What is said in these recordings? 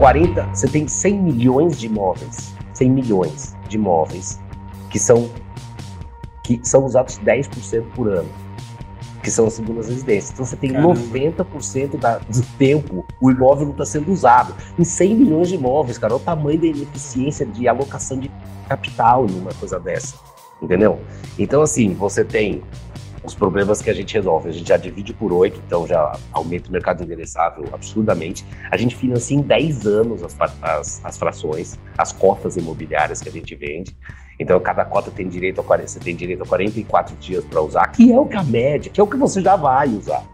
40, você tem 100 milhões de imóveis, 100 milhões de imóveis que são que são usados 10% por ano, que são as segundas residências. Então você tem Caramba. 90% da, do tempo o imóvel não está sendo usado. Em 100 milhões de imóveis, cara, olha o tamanho da ineficiência de alocação de capital em uma coisa dessa, entendeu? Então, assim, você tem os problemas que a gente resolve. A gente já divide por oito, então já aumenta o mercado endereçável absurdamente. A gente financia em 10 anos as, as, as frações, as cotas imobiliárias que a gente vende. Então, cada cota tem direito a 40, você tem direito a 44 dias para usar, que é o que a média, que é o que você já vai usar.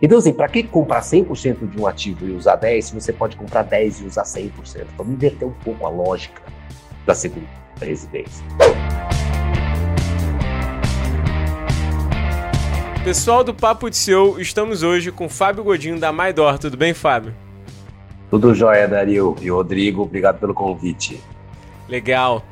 Então, assim, para que comprar 100% de um ativo e usar 10, se você pode comprar 10 e usar 100%? Vamos inverter um pouco a lógica da segunda residência. Pessoal do Papo de Seu, estamos hoje com Fábio Godinho da Maidor. Tudo bem, Fábio? Tudo jóia, Dario. E Rodrigo, obrigado pelo convite. Legal.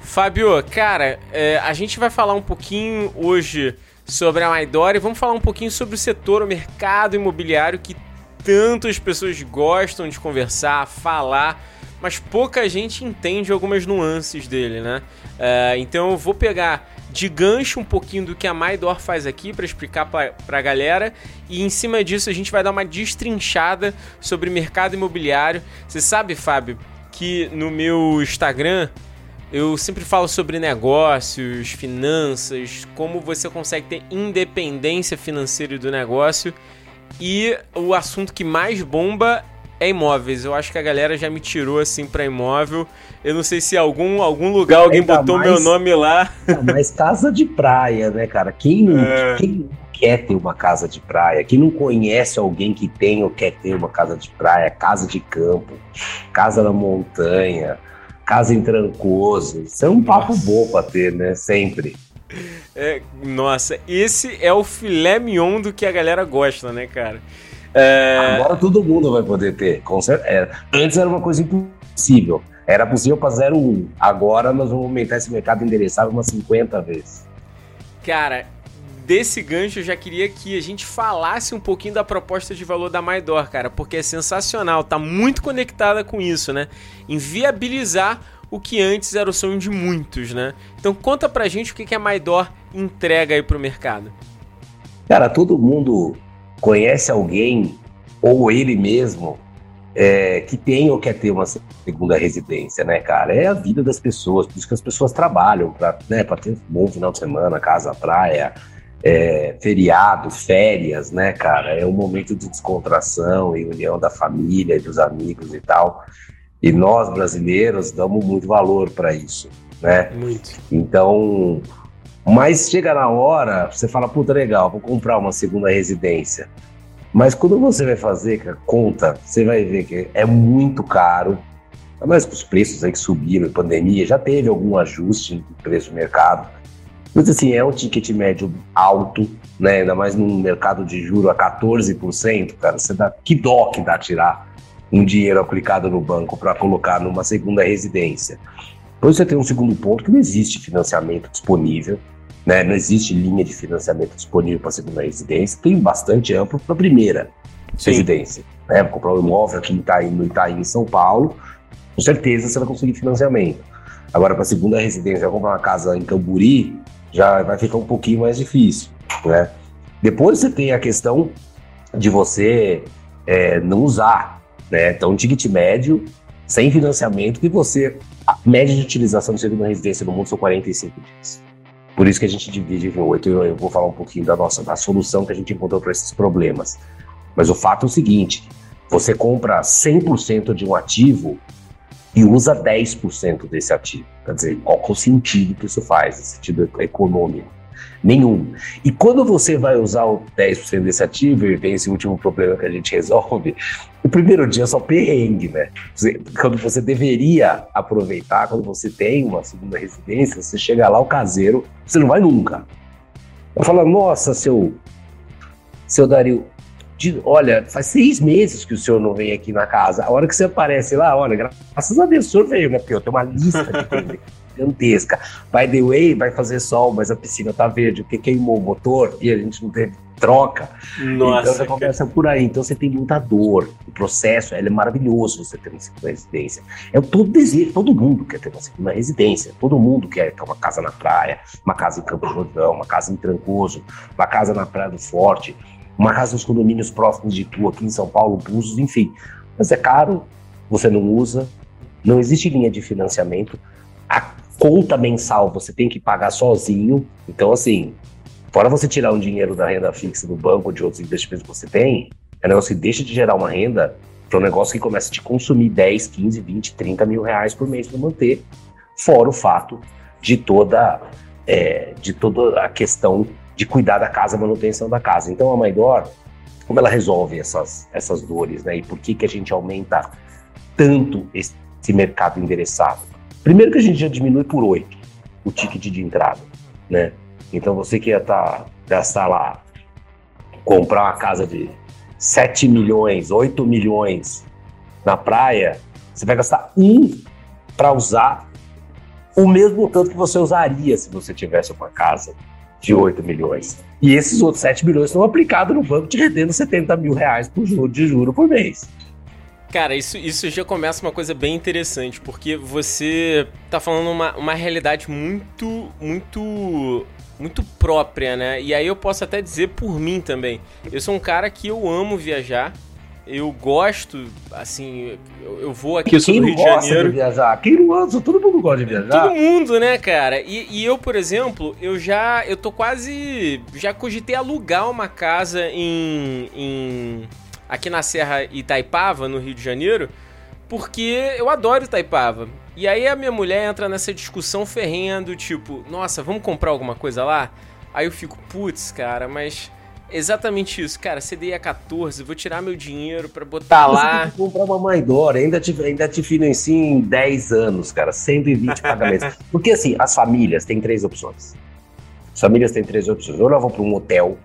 Fábio, cara, é, a gente vai falar um pouquinho hoje sobre a Maidor e vamos falar um pouquinho sobre o setor, o mercado imobiliário que tantas pessoas gostam de conversar, falar, mas pouca gente entende algumas nuances dele, né? É, então eu vou pegar de gancho um pouquinho do que a Maidor faz aqui para explicar para a galera e em cima disso a gente vai dar uma destrinchada sobre mercado imobiliário. Você sabe, Fábio, que no meu Instagram eu sempre falo sobre negócios, finanças, como você consegue ter independência financeira do negócio. E o assunto que mais bomba é imóveis. Eu acho que a galera já me tirou assim para imóvel. Eu não sei se algum algum lugar alguém Ainda botou mais, meu nome lá. Mas casa de praia, né, cara? Quem é. quem quer ter uma casa de praia? Quem não conhece alguém que tem ou quer ter uma casa de praia, casa de campo, casa na montanha, casa em Trancoso? Isso é um papo nossa. bom para ter, né? Sempre. É, nossa, esse é o filé mignon do que a galera gosta, né, cara? É... Agora todo mundo vai poder ter. É, antes era uma coisa impossível. Era possível para 0,1. Agora nós vamos aumentar esse mercado endereçável umas 50 vezes. Cara, desse gancho eu já queria que a gente falasse um pouquinho da proposta de valor da Maidor, cara, porque é sensacional, tá muito conectada com isso, né? Em viabilizar o que antes era o sonho de muitos, né? Então conta pra gente o que a Maidor entrega aí pro mercado. Cara, todo mundo conhece alguém, ou ele mesmo, é, que tem ou quer ter uma segunda residência, né, cara? É a vida das pessoas, por isso que as pessoas trabalham para né, ter um bom final de semana, casa, praia, é, feriado, férias, né, cara? É um momento de descontração e união da família e dos amigos e tal. E nós, brasileiros, damos muito valor para isso, né? Muito. Então, mas chega na hora, você fala, puta, legal, vou comprar uma segunda residência. Mas quando você vai fazer a conta, você vai ver que é muito caro. Mas com os preços aí que subiram em pandemia, já teve algum ajuste no preço do mercado. Mas assim, é um ticket médio alto, né? Ainda mais num mercado de juro a 14%, cara. Você dá que dó que dá tirar um dinheiro aplicado no banco para colocar numa segunda residência. Depois você tem um segundo ponto que não existe financiamento disponível. Né? Não existe linha de financiamento disponível para a segunda residência, tem bastante amplo para a primeira Sim. residência. Né? Vou comprar um imóvel aqui no Itaim, no Itaim, em São Paulo, com certeza você vai conseguir financiamento. Agora, para a segunda residência, vai comprar uma casa em Camburi, já vai ficar um pouquinho mais difícil. Né? Depois você tem a questão de você é, não usar. Né? Então, um ticket médio, sem financiamento, que você. A média de utilização de segunda residência no mundo são 45 dias. Por isso que a gente divide em oito. Eu, eu vou falar um pouquinho da nossa da solução que a gente encontrou para esses problemas. Mas o fato é o seguinte: você compra 100% de um ativo e usa 10% desse ativo. Quer dizer, qual é o sentido que isso faz, o sentido econômico? Nenhum. E quando você vai usar o 10% desse ativo, e vem esse último problema que a gente resolve, o primeiro dia é só perrengue, né? Quando você deveria aproveitar, quando você tem uma segunda residência, você chega lá, o caseiro, você não vai nunca. Eu falo, nossa, seu, seu Dario, olha, faz seis meses que o senhor não vem aqui na casa. A hora que você aparece lá, olha, graças a Deus o senhor veio, né? Porque eu tenho uma lista de gigantesca. By the way, vai fazer sol, mas a piscina tá verde, porque queimou o motor e a gente não teve troca. Nossa. Então já começa por aí. Então você tem muita dor. O processo é maravilhoso você ter uma segunda residência. É todo desejo, todo mundo quer ter uma segunda residência. Todo mundo quer ter uma casa na praia, uma casa em Campo Jordão, uma casa em Trancoso, uma casa na Praia do Forte, uma casa nos condomínios próximos de tu, aqui em São Paulo, Búzios, enfim. Mas é caro, você não usa, não existe linha de financiamento. A conta mensal você tem que pagar sozinho. Então, assim, Fora você tirar um dinheiro da renda fixa do banco ou de outros investimentos que você tem, é um negócio que deixa de gerar uma renda para um negócio que começa a te consumir 10, 15, 20, 30 mil reais por mês para manter. Fora o fato de toda, é, de toda a questão de cuidar da casa, manutenção da casa. Então a Maidor, como ela resolve essas, essas dores, né? E por que, que a gente aumenta tanto esse, mercado endereçado? Primeiro que a gente já diminui por 8 o ticket de entrada, né? Então você que ia tá, gastar lá, comprar uma casa de 7 milhões, 8 milhões na praia, você vai gastar um para usar o mesmo tanto que você usaria se você tivesse uma casa de 8 milhões. E esses outros 7 milhões são aplicados no banco te rendendo 70 mil reais por juro, de juro por mês. Cara, isso, isso já começa uma coisa bem interessante, porque você tá falando uma, uma realidade muito, muito muito própria, né? E aí eu posso até dizer por mim também. Eu sou um cara que eu amo viajar. Eu gosto, assim, eu, eu vou aqui, sou do Rio de Janeiro. De viajar? Quem não gosta? Todo mundo gosta de viajar. Todo mundo, né, cara? E, e, eu, por exemplo, eu já, eu tô quase, já cogitei alugar uma casa em, em aqui na Serra Itaipava, no Rio de Janeiro, porque eu adoro Itaipava. E aí a minha mulher entra nessa discussão ferrenha do tipo, nossa, vamos comprar alguma coisa lá? Aí eu fico, putz, cara, mas exatamente isso. Cara, CDI é 14, vou tirar meu dinheiro para botar Você lá. Comprar uma Maidora, ainda te, ainda te financio em 10 anos, cara, 120 pagamentos. Porque assim, as famílias têm três opções. As famílias têm três opções. Ou ela vai para um hotel,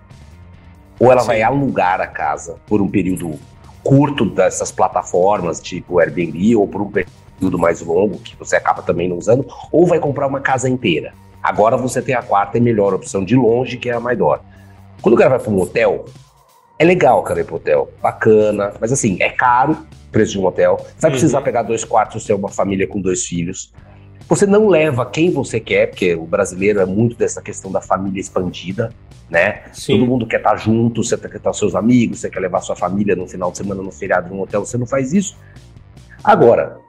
ou ela Sim. vai alugar a casa por um período curto dessas plataformas, tipo Airbnb, ou por um período mais longo, que você acaba também não usando, ou vai comprar uma casa inteira. Agora você tem a quarta e melhor opção de longe, que é a Maidor. Quando o cara vai para um hotel, é legal, cara, ir pro hotel. Bacana, mas assim, é caro o preço de um hotel. Você vai precisar uhum. pegar dois quartos, ser uma família com dois filhos. Você não leva quem você quer, porque o brasileiro é muito dessa questão da família expandida, né? Sim. Todo mundo quer estar junto, você quer estar com seus amigos, você quer levar sua família no final de semana, no feriado, num hotel, você não faz isso. Agora,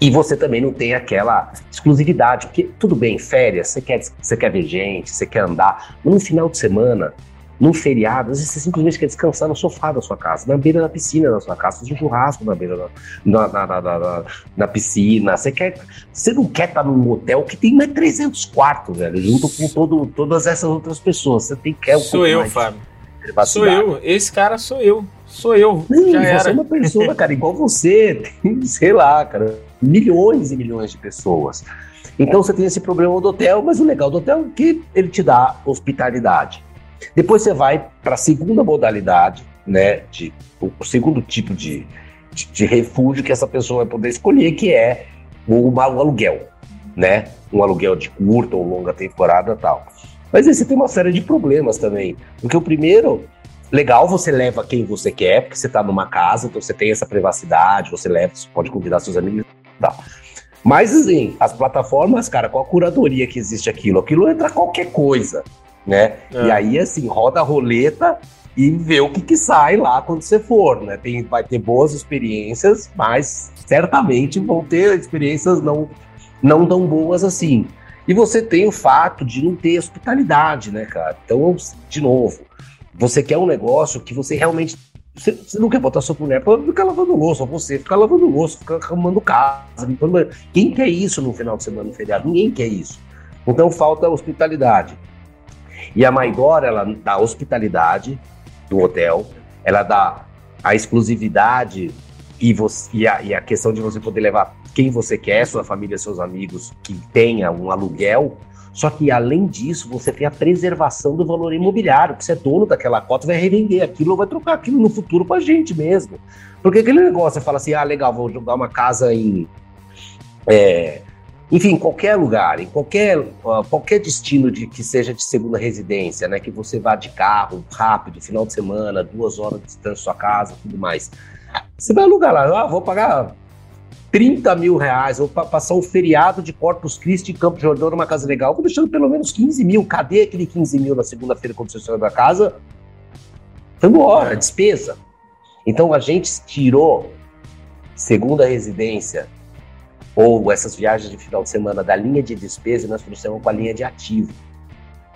e você também não tem aquela exclusividade, porque tudo bem, férias, você quer, você quer ver gente, você quer andar, mas no final de semana, num feriado, às vezes você simplesmente quer descansar no sofá da sua casa, na beira da piscina da sua casa, fazer um churrasco na beira da na, na, na, na, piscina. Você quer. Você não quer estar num hotel que tem mais 300 quartos, velho, junto com todo, todas essas outras pessoas. Você tem que. Um sou eu, Fábio. Sou eu. Esse cara sou eu. Sou eu. Não, Já você era. é uma pessoa, cara, igual você. Tem, sei lá, cara, milhões e milhões de pessoas. Então você tem esse problema do hotel, mas o legal do hotel é que ele te dá hospitalidade. Depois você vai para a segunda modalidade, né, de, o, segundo tipo de, de, de, refúgio que essa pessoa vai poder escolher, que é o, o aluguel, né, um aluguel de curta ou longa temporada tal. Mas aí você tem uma série de problemas também, porque o primeiro, legal, você leva quem você quer, porque você está numa casa, então você tem essa privacidade, você leva, você pode convidar seus amigos e tal. Mas assim, as plataformas, cara, com a curadoria que existe aquilo, aquilo entra qualquer coisa né? É. E aí, assim, roda a roleta e vê o que, que sai lá quando você for, né? Tem, vai ter boas experiências, mas certamente vão ter experiências não, não tão boas assim. E você tem o fato de não ter hospitalidade, né, cara? Então, de novo, você quer um negócio que você realmente. Você, você não quer botar sua mulher para ficar lavando louça, ou você ficar lavando louça, ficar arrumando casa, limpando. Quem quer isso no final de semana, no feriado? Ninguém quer isso. Então falta hospitalidade. E a Maigor, ela dá hospitalidade do hotel, ela dá a exclusividade e, você, e, a, e a questão de você poder levar quem você quer, sua família, seus amigos, que tenha um aluguel. Só que, além disso, você tem a preservação do valor imobiliário, que você é dono daquela cota, vai revender aquilo vai trocar aquilo no futuro para a gente mesmo. Porque aquele negócio, você fala assim, ah, legal, vou jogar uma casa em... É, enfim, qualquer lugar, em qualquer, qualquer destino de que seja de segunda residência, né? Que você vá de carro, rápido, final de semana, duas horas de distância da sua casa, tudo mais. Você vai alugar lá, ah, vou pagar 30 mil reais, vou passar um feriado de Corpus Christi em Campo Jordão numa casa legal, vou deixando pelo menos 15 mil. Cadê aquele 15 mil na segunda-feira quando você saiu da casa? Foi é despesa. Então a gente tirou segunda residência ou essas viagens de final de semana da linha de despesa nós trouxemos com a linha de ativo.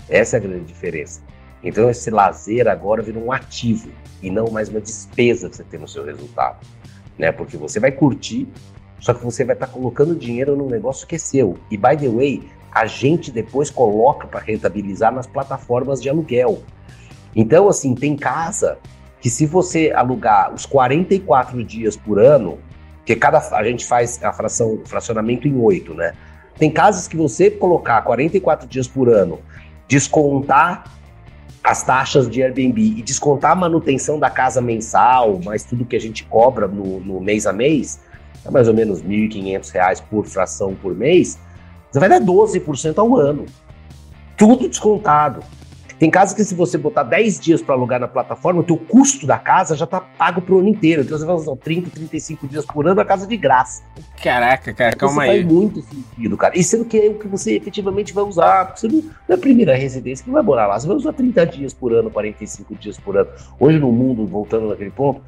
Essa é a grande diferença. Então esse lazer agora vira um ativo e não mais uma despesa que você tem no seu resultado, né? Porque você vai curtir, só que você vai estar tá colocando dinheiro num negócio que é seu. E by the way, a gente depois coloca para rentabilizar nas plataformas de aluguel. Então assim, tem casa que se você alugar os 44 dias por ano, porque cada a gente faz a fração, fracionamento em oito, né? Tem casas que você colocar 44 dias por ano, descontar as taxas de Airbnb e descontar a manutenção da casa mensal, mais tudo que a gente cobra no, no mês a mês, é mais ou menos R$ 1.500 por fração por mês, você vai dar 12% ao ano. Tudo descontado. Tem casas que se você botar 10 dias para alugar na plataforma, o teu custo da casa já tá pago pro ano inteiro. Então você vai usar 30, 35 dias por ano a casa de graça. Caraca, cara, calma isso aí. faz muito sentido, cara. E sendo que é o que você efetivamente vai usar. Porque você não, não é a primeira residência que vai morar lá. Você vai usar 30 dias por ano, 45 dias por ano. Hoje no mundo, voltando naquele ponto,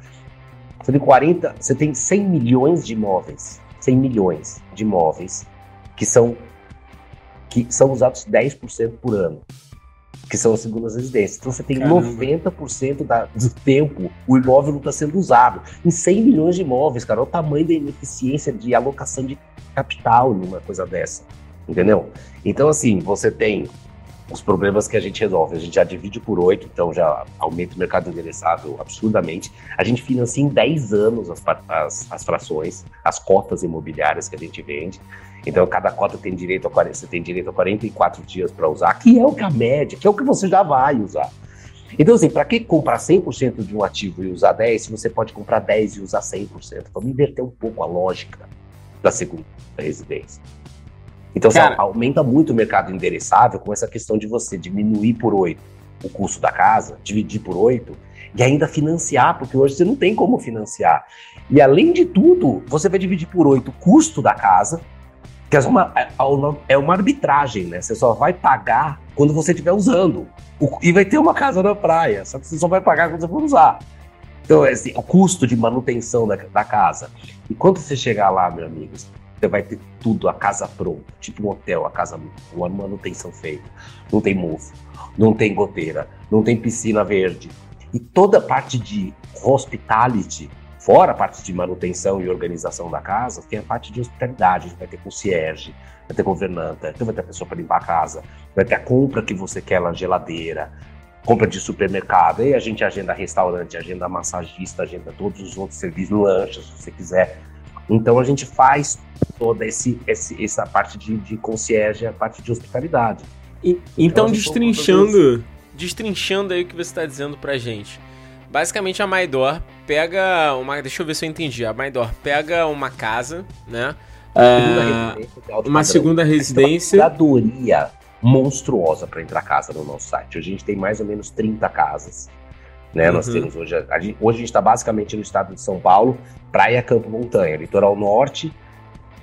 você tem 40, você tem 100 milhões de imóveis. 100 milhões de imóveis que são que são usados 10% por ano que são as segundas residências. Então você tem Caramba. 90% da, do tempo o imóvel não está sendo usado. Em 100 milhões de imóveis, cara, olha o tamanho da ineficiência de alocação de capital numa coisa dessa. Entendeu? Então, assim, você tem os problemas que a gente resolve. A gente já divide por oito, então já aumenta o mercado endereçável absurdamente. A gente financia em 10 anos as, as, as frações, as cotas imobiliárias que a gente vende. Então, cada cota tem direito a 40, você tem direito a 44 dias para usar, que é o que a média, que é o que você já vai usar. Então, assim, para que comprar 100% de um ativo e usar 10, se você pode comprar 10 e usar 100%? Vamos inverter um pouco a lógica da segunda residência. Então, Cara, você aumenta muito o mercado endereçável com essa questão de você diminuir por 8 o custo da casa, dividir por 8 e ainda financiar, porque hoje você não tem como financiar. E além de tudo, você vai dividir por 8 o custo da casa, que é uma, é, é uma arbitragem, né? Você só vai pagar quando você estiver usando. E vai ter uma casa na praia, só que você só vai pagar quando você for usar. Então, é assim, o custo de manutenção da, da casa. E quando você chegar lá, meu amigo, você vai ter tudo, a casa pronta, tipo um hotel, a casa, uma manutenção feita. Não tem mofo, não tem goteira, não tem piscina verde. E toda a parte de hospitality Fora a parte de manutenção e organização da casa, tem a parte de hospitalidade. A gente vai ter concierge, vai ter governanta, então vai ter a pessoa para limpar a casa, vai ter a compra que você quer na geladeira, compra de supermercado, aí a gente agenda restaurante, agenda massagista, agenda todos os outros serviços, lanches, se você quiser. Então a gente faz toda esse, esse essa parte de, de concierge, a parte de hospitalidade. E, então, então destrinchando, destrinchando aí o que você está dizendo para gente. Basicamente a Maidor pega uma. Deixa eu ver se eu entendi. A Maidor pega uma casa, né? Uh, uma segunda residência. Uma curadoria monstruosa para entrar casa no nosso site. Hoje a gente tem mais ou menos 30 casas. Né? Uhum. Nós temos hoje. A gente, hoje a gente está basicamente no estado de São Paulo, Praia Campo Montanha, Litoral Norte,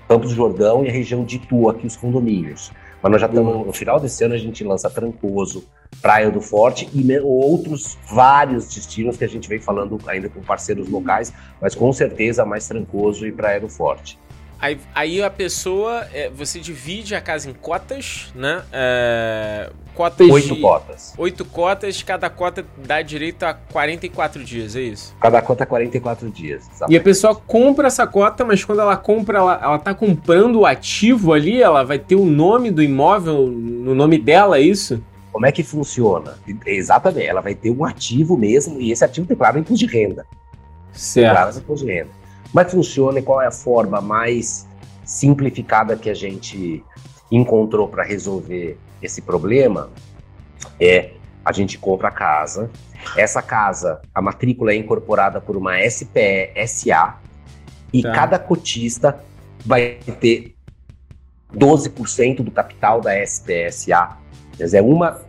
Campos do Jordão e a região de Itu, aqui os condomínios. Mas nós já estamos, uhum. no final desse ano, a gente lança Trancoso, Praia do Forte e outros vários destinos que a gente vem falando ainda com parceiros locais, mas com certeza mais Trancoso e Praia do Forte. Aí, aí a pessoa, é, você divide a casa em cotas, né? É, cotas oito de, cotas. Oito cotas, cada cota dá direito a 44 dias, é isso? Cada cota 44 dias. Exatamente. E a pessoa compra essa cota, mas quando ela compra, ela, ela tá comprando o ativo ali, ela vai ter o nome do imóvel no nome dela, é isso? Como é que funciona? Exatamente, ela vai ter um ativo mesmo, e esse ativo tem claro imposto de renda. Certo. Claro, imposto de renda. Como é que funciona e qual é a forma mais simplificada que a gente encontrou para resolver esse problema? É a gente compra a casa. Essa casa, a matrícula é incorporada por uma SPE SA e tá. cada cotista vai ter 12% do capital da SPSA. Quer dizer, é uma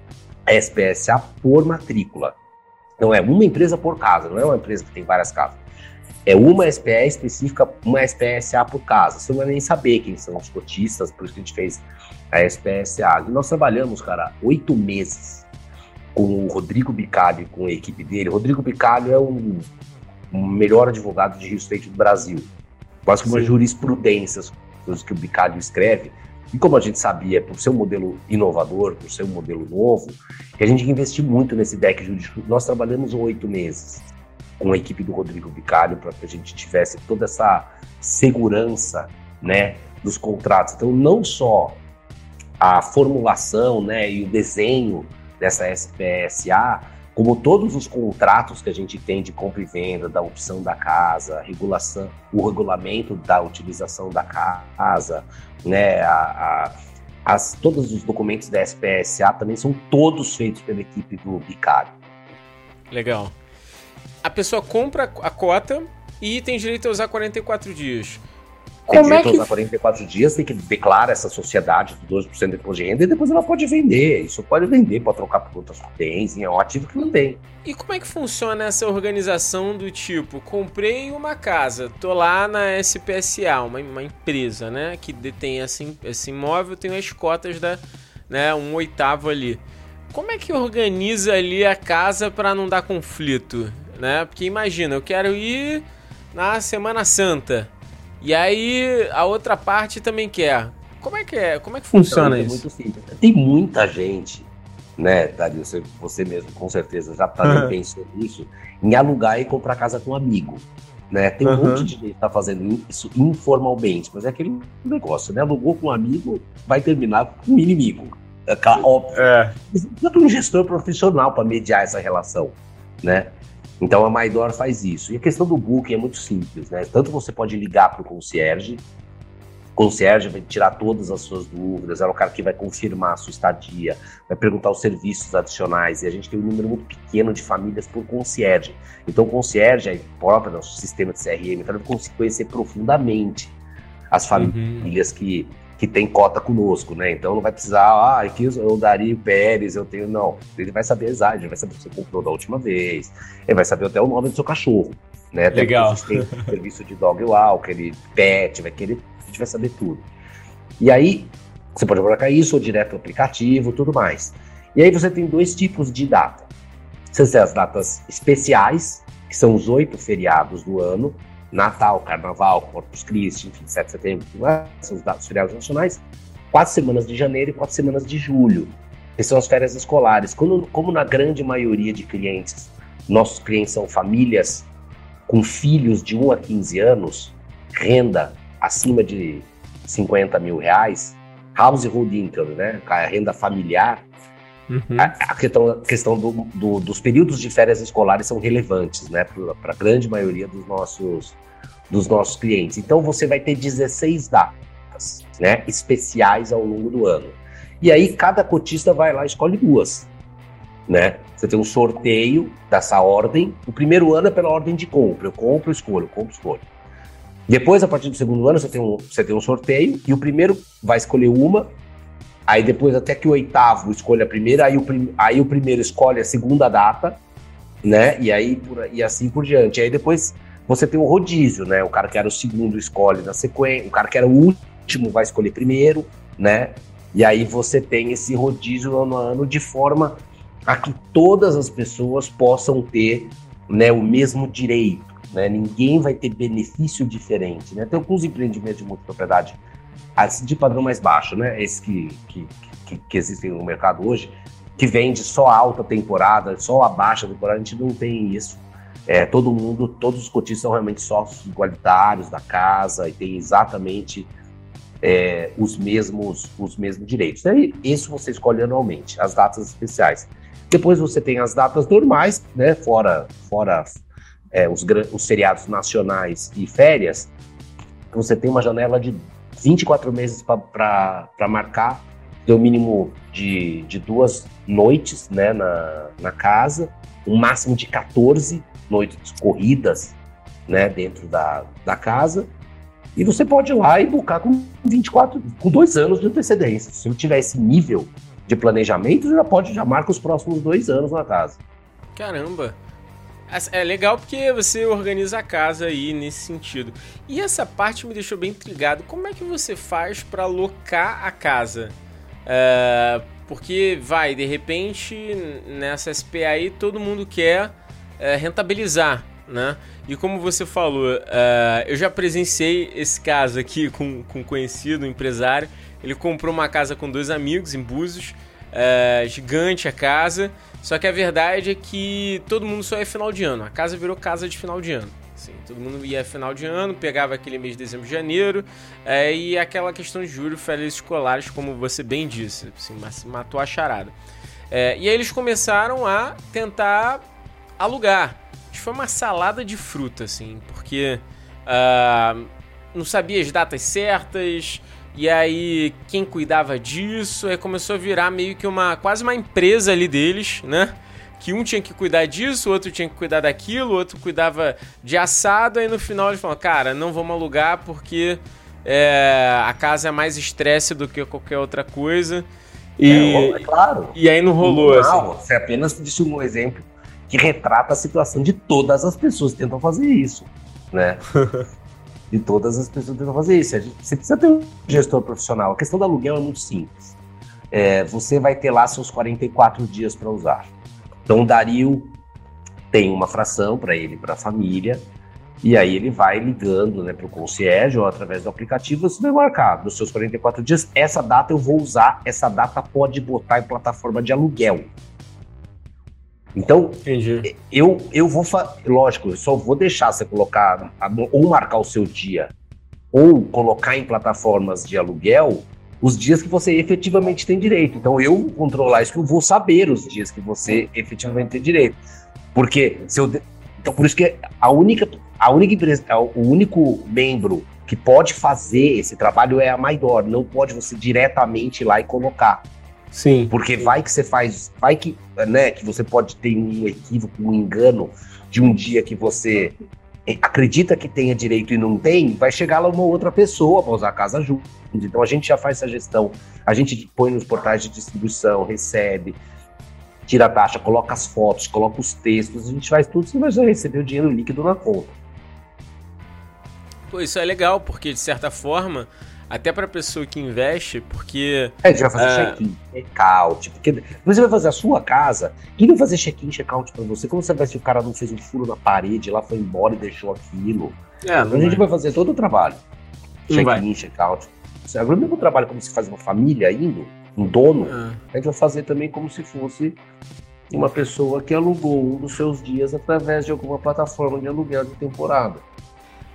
SPSA por matrícula. Não é uma empresa por casa, não é uma empresa que tem várias casas. É uma SPE específica, uma SPSA por casa. Você não vai nem saber quem são os cotistas, por isso que a gente fez a SPSA. E nós trabalhamos, cara, oito meses com o Rodrigo Bicalho, com a equipe dele. O Rodrigo Bicalho é um, um melhor advogado de Rio State do Brasil. Quase como uma jurisprudência que o Bicalho escreve. E como a gente sabia, por ser um modelo inovador, por ser um modelo novo, que a gente investiu muito nesse deck jurídico. Nós trabalhamos oito meses com a equipe do Rodrigo Bicalho para que a gente tivesse toda essa segurança, né, dos contratos. Então, não só a formulação, né, e o desenho dessa SPSA, como todos os contratos que a gente tem de compra e venda, da opção da casa, regulação, o regulamento da utilização da casa, né, a, a, as, todos os documentos da SPSA também são todos feitos pela equipe do Bicário. Legal. A pessoa compra a cota e tem direito a usar 44 dias. Como tem é que... usar 44 dias, tem que declarar essa sociedade do 12% de imposto de renda e depois ela pode vender. Isso pode vender, pode trocar por outras bens, é um ativo que não tem. E como é que funciona essa organização do tipo, comprei uma casa, tô lá na SPSA, uma, uma empresa, né, que detém esse, esse imóvel, tem as cotas da, né, um oitavo ali. Como é que organiza ali a casa para não dar conflito, né? Porque imagina, eu quero ir na Semana Santa. E aí a outra parte também quer. Como é que é? Como é que funciona então, isso? É muito simples. Tem muita gente, né, Dario? Você, você mesmo com certeza já tá uhum. pensando nisso, em alugar e comprar casa com um amigo. Né? Tem um monte de gente que tá fazendo isso informalmente, mas é aquele negócio, né? Alugou com um amigo, vai terminar com um inimigo. É óbvio. É. Precisa de um gestor profissional para mediar essa relação, né? Então a Maidor faz isso. E a questão do booking é muito simples, né? Tanto você pode ligar para o concierge, o concierge vai tirar todas as suas dúvidas, é o cara que vai confirmar a sua estadia, vai perguntar os serviços adicionais, e a gente tem um número muito pequeno de famílias por concierge. Então o concierge, é próprio nosso sistema de CRM, então ele vai conhecer profundamente as uhum. famílias uhum. que que tem cota conosco, né? Então não vai precisar, ah, aqui eu daria o Pérez, eu tenho. Não. Ele vai saber exato, ele vai saber se você comprou da última vez, ele vai saber até o nome do seu cachorro. Né? Até Legal. Tem serviço de dog walker, ele pet, vai querer, a gente vai saber tudo. E aí, você pode colocar isso ou direto no aplicativo, tudo mais. E aí você tem dois tipos de data. Você tem as datas especiais, que são os oito feriados do ano, Natal, Carnaval, Corpus Christi, enfim, 7 de setembro, são os dados feriados nacionais, quatro semanas de janeiro e quatro semanas de julho, que são as férias escolares. Quando, como na grande maioria de clientes, nossos clientes são famílias com filhos de 1 a 15 anos, renda acima de 50 mil reais, household income, né, a renda familiar, Uhum. A, a, questão, a questão do, do, dos períodos de férias escolares são relevantes, né, para a grande maioria dos nossos, dos nossos clientes. Então você vai ter 16 datas, né, especiais ao longo do ano. E aí cada cotista vai lá e escolhe duas, né? Você tem um sorteio dessa ordem. O primeiro ano é pela ordem de compra. Eu compro, escolho, compro, escolho. Depois, a partir do segundo ano, você tem um, você tem um sorteio e o primeiro vai escolher uma Aí depois, até que o oitavo escolha a primeira, aí o, prim, aí o primeiro escolhe a segunda data, né? E aí por, e assim por diante. Aí depois você tem o rodízio, né? O cara que era o segundo escolhe na sequência, o cara que era o último vai escolher primeiro, né? E aí você tem esse rodízio ano a ano de forma a que todas as pessoas possam ter né, o mesmo direito. Né? Ninguém vai ter benefício diferente. Né? Tem alguns empreendimentos de multipropriedade de padrão mais baixo, né? Esse que, que, que, que existem no mercado hoje, que vende só a alta temporada, só a baixa temporada, a gente não tem isso. É, todo mundo, todos os cotistas são realmente sócios igualitários da casa e tem exatamente é, os mesmos os mesmos direitos. E isso você escolhe anualmente, as datas especiais. Depois você tem as datas normais, né? Fora, fora é, os, os feriados nacionais e férias. Você tem uma janela de 24 meses para marcar, o mínimo de, de duas noites né, na, na casa, um máximo de 14 noites corridas né, dentro da, da casa. E você pode ir lá e buscar com 24, com dois anos de antecedência. Se eu tiver esse nível de planejamento, já pode, já marca os próximos dois anos na casa. Caramba! É legal porque você organiza a casa aí nesse sentido. E essa parte me deixou bem intrigado. Como é que você faz para alocar a casa? É, porque vai, de repente, nessa SPA aí todo mundo quer é, rentabilizar, né? E como você falou, uh, eu já presenciei esse caso aqui com, com um conhecido, um empresário. Ele comprou uma casa com dois amigos em Búzios, uh, gigante a casa. Só que a verdade é que todo mundo só é final de ano. A casa virou casa de final de ano. Assim, todo mundo ia final de ano, pegava aquele mês de dezembro, janeiro, é, e aquela questão de julho, férias escolares, como você bem disse, assim, matou a charada. É, e aí eles começaram a tentar alugar foi uma salada de fruta, assim, porque uh, não sabia as datas certas, e aí quem cuidava disso, aí começou a virar meio que uma quase uma empresa ali deles, né? Que um tinha que cuidar disso, o outro tinha que cuidar daquilo, o outro cuidava de assado, aí no final eles falaram, cara, não vamos alugar porque é, a casa é mais estresse do que qualquer outra coisa. E, é, é claro. E aí não rolou. Não, assim. Você apenas disse um exemplo que retrata a situação de todas as pessoas que tentam fazer isso, né? de todas as pessoas tentam fazer isso. Você precisa ter um gestor profissional. A questão do aluguel é muito simples. É, você vai ter lá seus 44 dias para usar. Então, o Dario tem uma fração para ele, para a família, e aí ele vai ligando né, para o concierge ou através do aplicativo, você vai marcar nos seus 44 dias, essa data eu vou usar, essa data pode botar em plataforma de aluguel. Então, Entendi. eu, eu vou. Lógico, eu só vou deixar você colocar, ou marcar o seu dia, ou colocar em plataformas de aluguel os dias que você efetivamente tem direito. Então, eu controlar isso, que eu vou saber os dias que você efetivamente tem direito. Porque se eu. Então, por isso que a única, a única empresa, o único membro que pode fazer esse trabalho é a Maidor. Não pode você diretamente ir lá e colocar. Sim. Porque vai que você faz, vai que, né, que você pode ter um equívoco, um engano de um dia que você acredita que tenha direito e não tem, vai chegar lá uma outra pessoa para usar a casa junto. Então a gente já faz essa gestão, a gente põe nos portais de distribuição, recebe, tira a taxa, coloca as fotos, coloca os textos, a gente faz tudo, você vai já receber o dinheiro líquido na conta. Pô, isso é legal, porque de certa forma até pra pessoa que investe, porque. É, a gente vai fazer uh... check-in, check-out. Porque você vai fazer a sua casa, quem vai fazer check-in, check-out pra você? Como você vai se o cara não fez um furo na parede, lá foi embora e deixou aquilo? É, a gente vai fazer todo o trabalho. Check-in, check-out. Agora, mesmo trabalho como se faz uma família indo, um dono, é. a gente vai fazer também como se fosse uma pessoa que alugou um dos seus dias através de alguma plataforma de aluguel de temporada.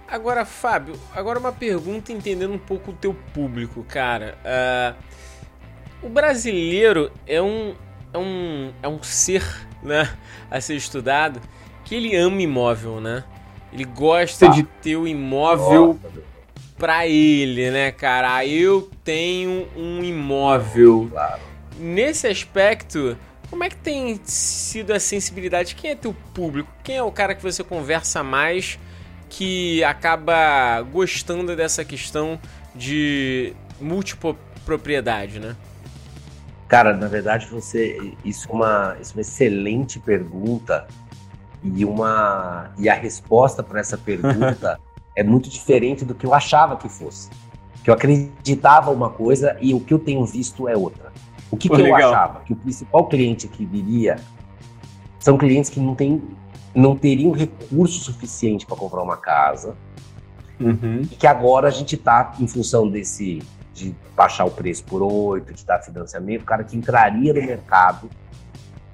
Agora, Fábio, agora uma pergunta entendendo um pouco o teu público, cara. Uh, o brasileiro é um, é um, é um ser né, a ser estudado que ele ama imóvel, né? Ele gosta de ter o imóvel para ele, né, cara? Eu tenho um imóvel. Claro. Nesse aspecto, como é que tem sido a sensibilidade? Quem é teu público? Quem é o cara que você conversa mais? Que acaba gostando dessa questão de multipropriedade, né? Cara, na verdade, você isso é uma, isso é uma excelente pergunta e uma e a resposta para essa pergunta é muito diferente do que eu achava que fosse. Que eu acreditava uma coisa e o que eu tenho visto é outra. O que, Pô, que eu achava? Que o principal cliente que viria são clientes que não têm não teriam recurso suficiente para comprar uma casa. Uhum. E que agora a gente está, em função desse de baixar o preço por 8, de dar financiamento, o cara que entraria no mercado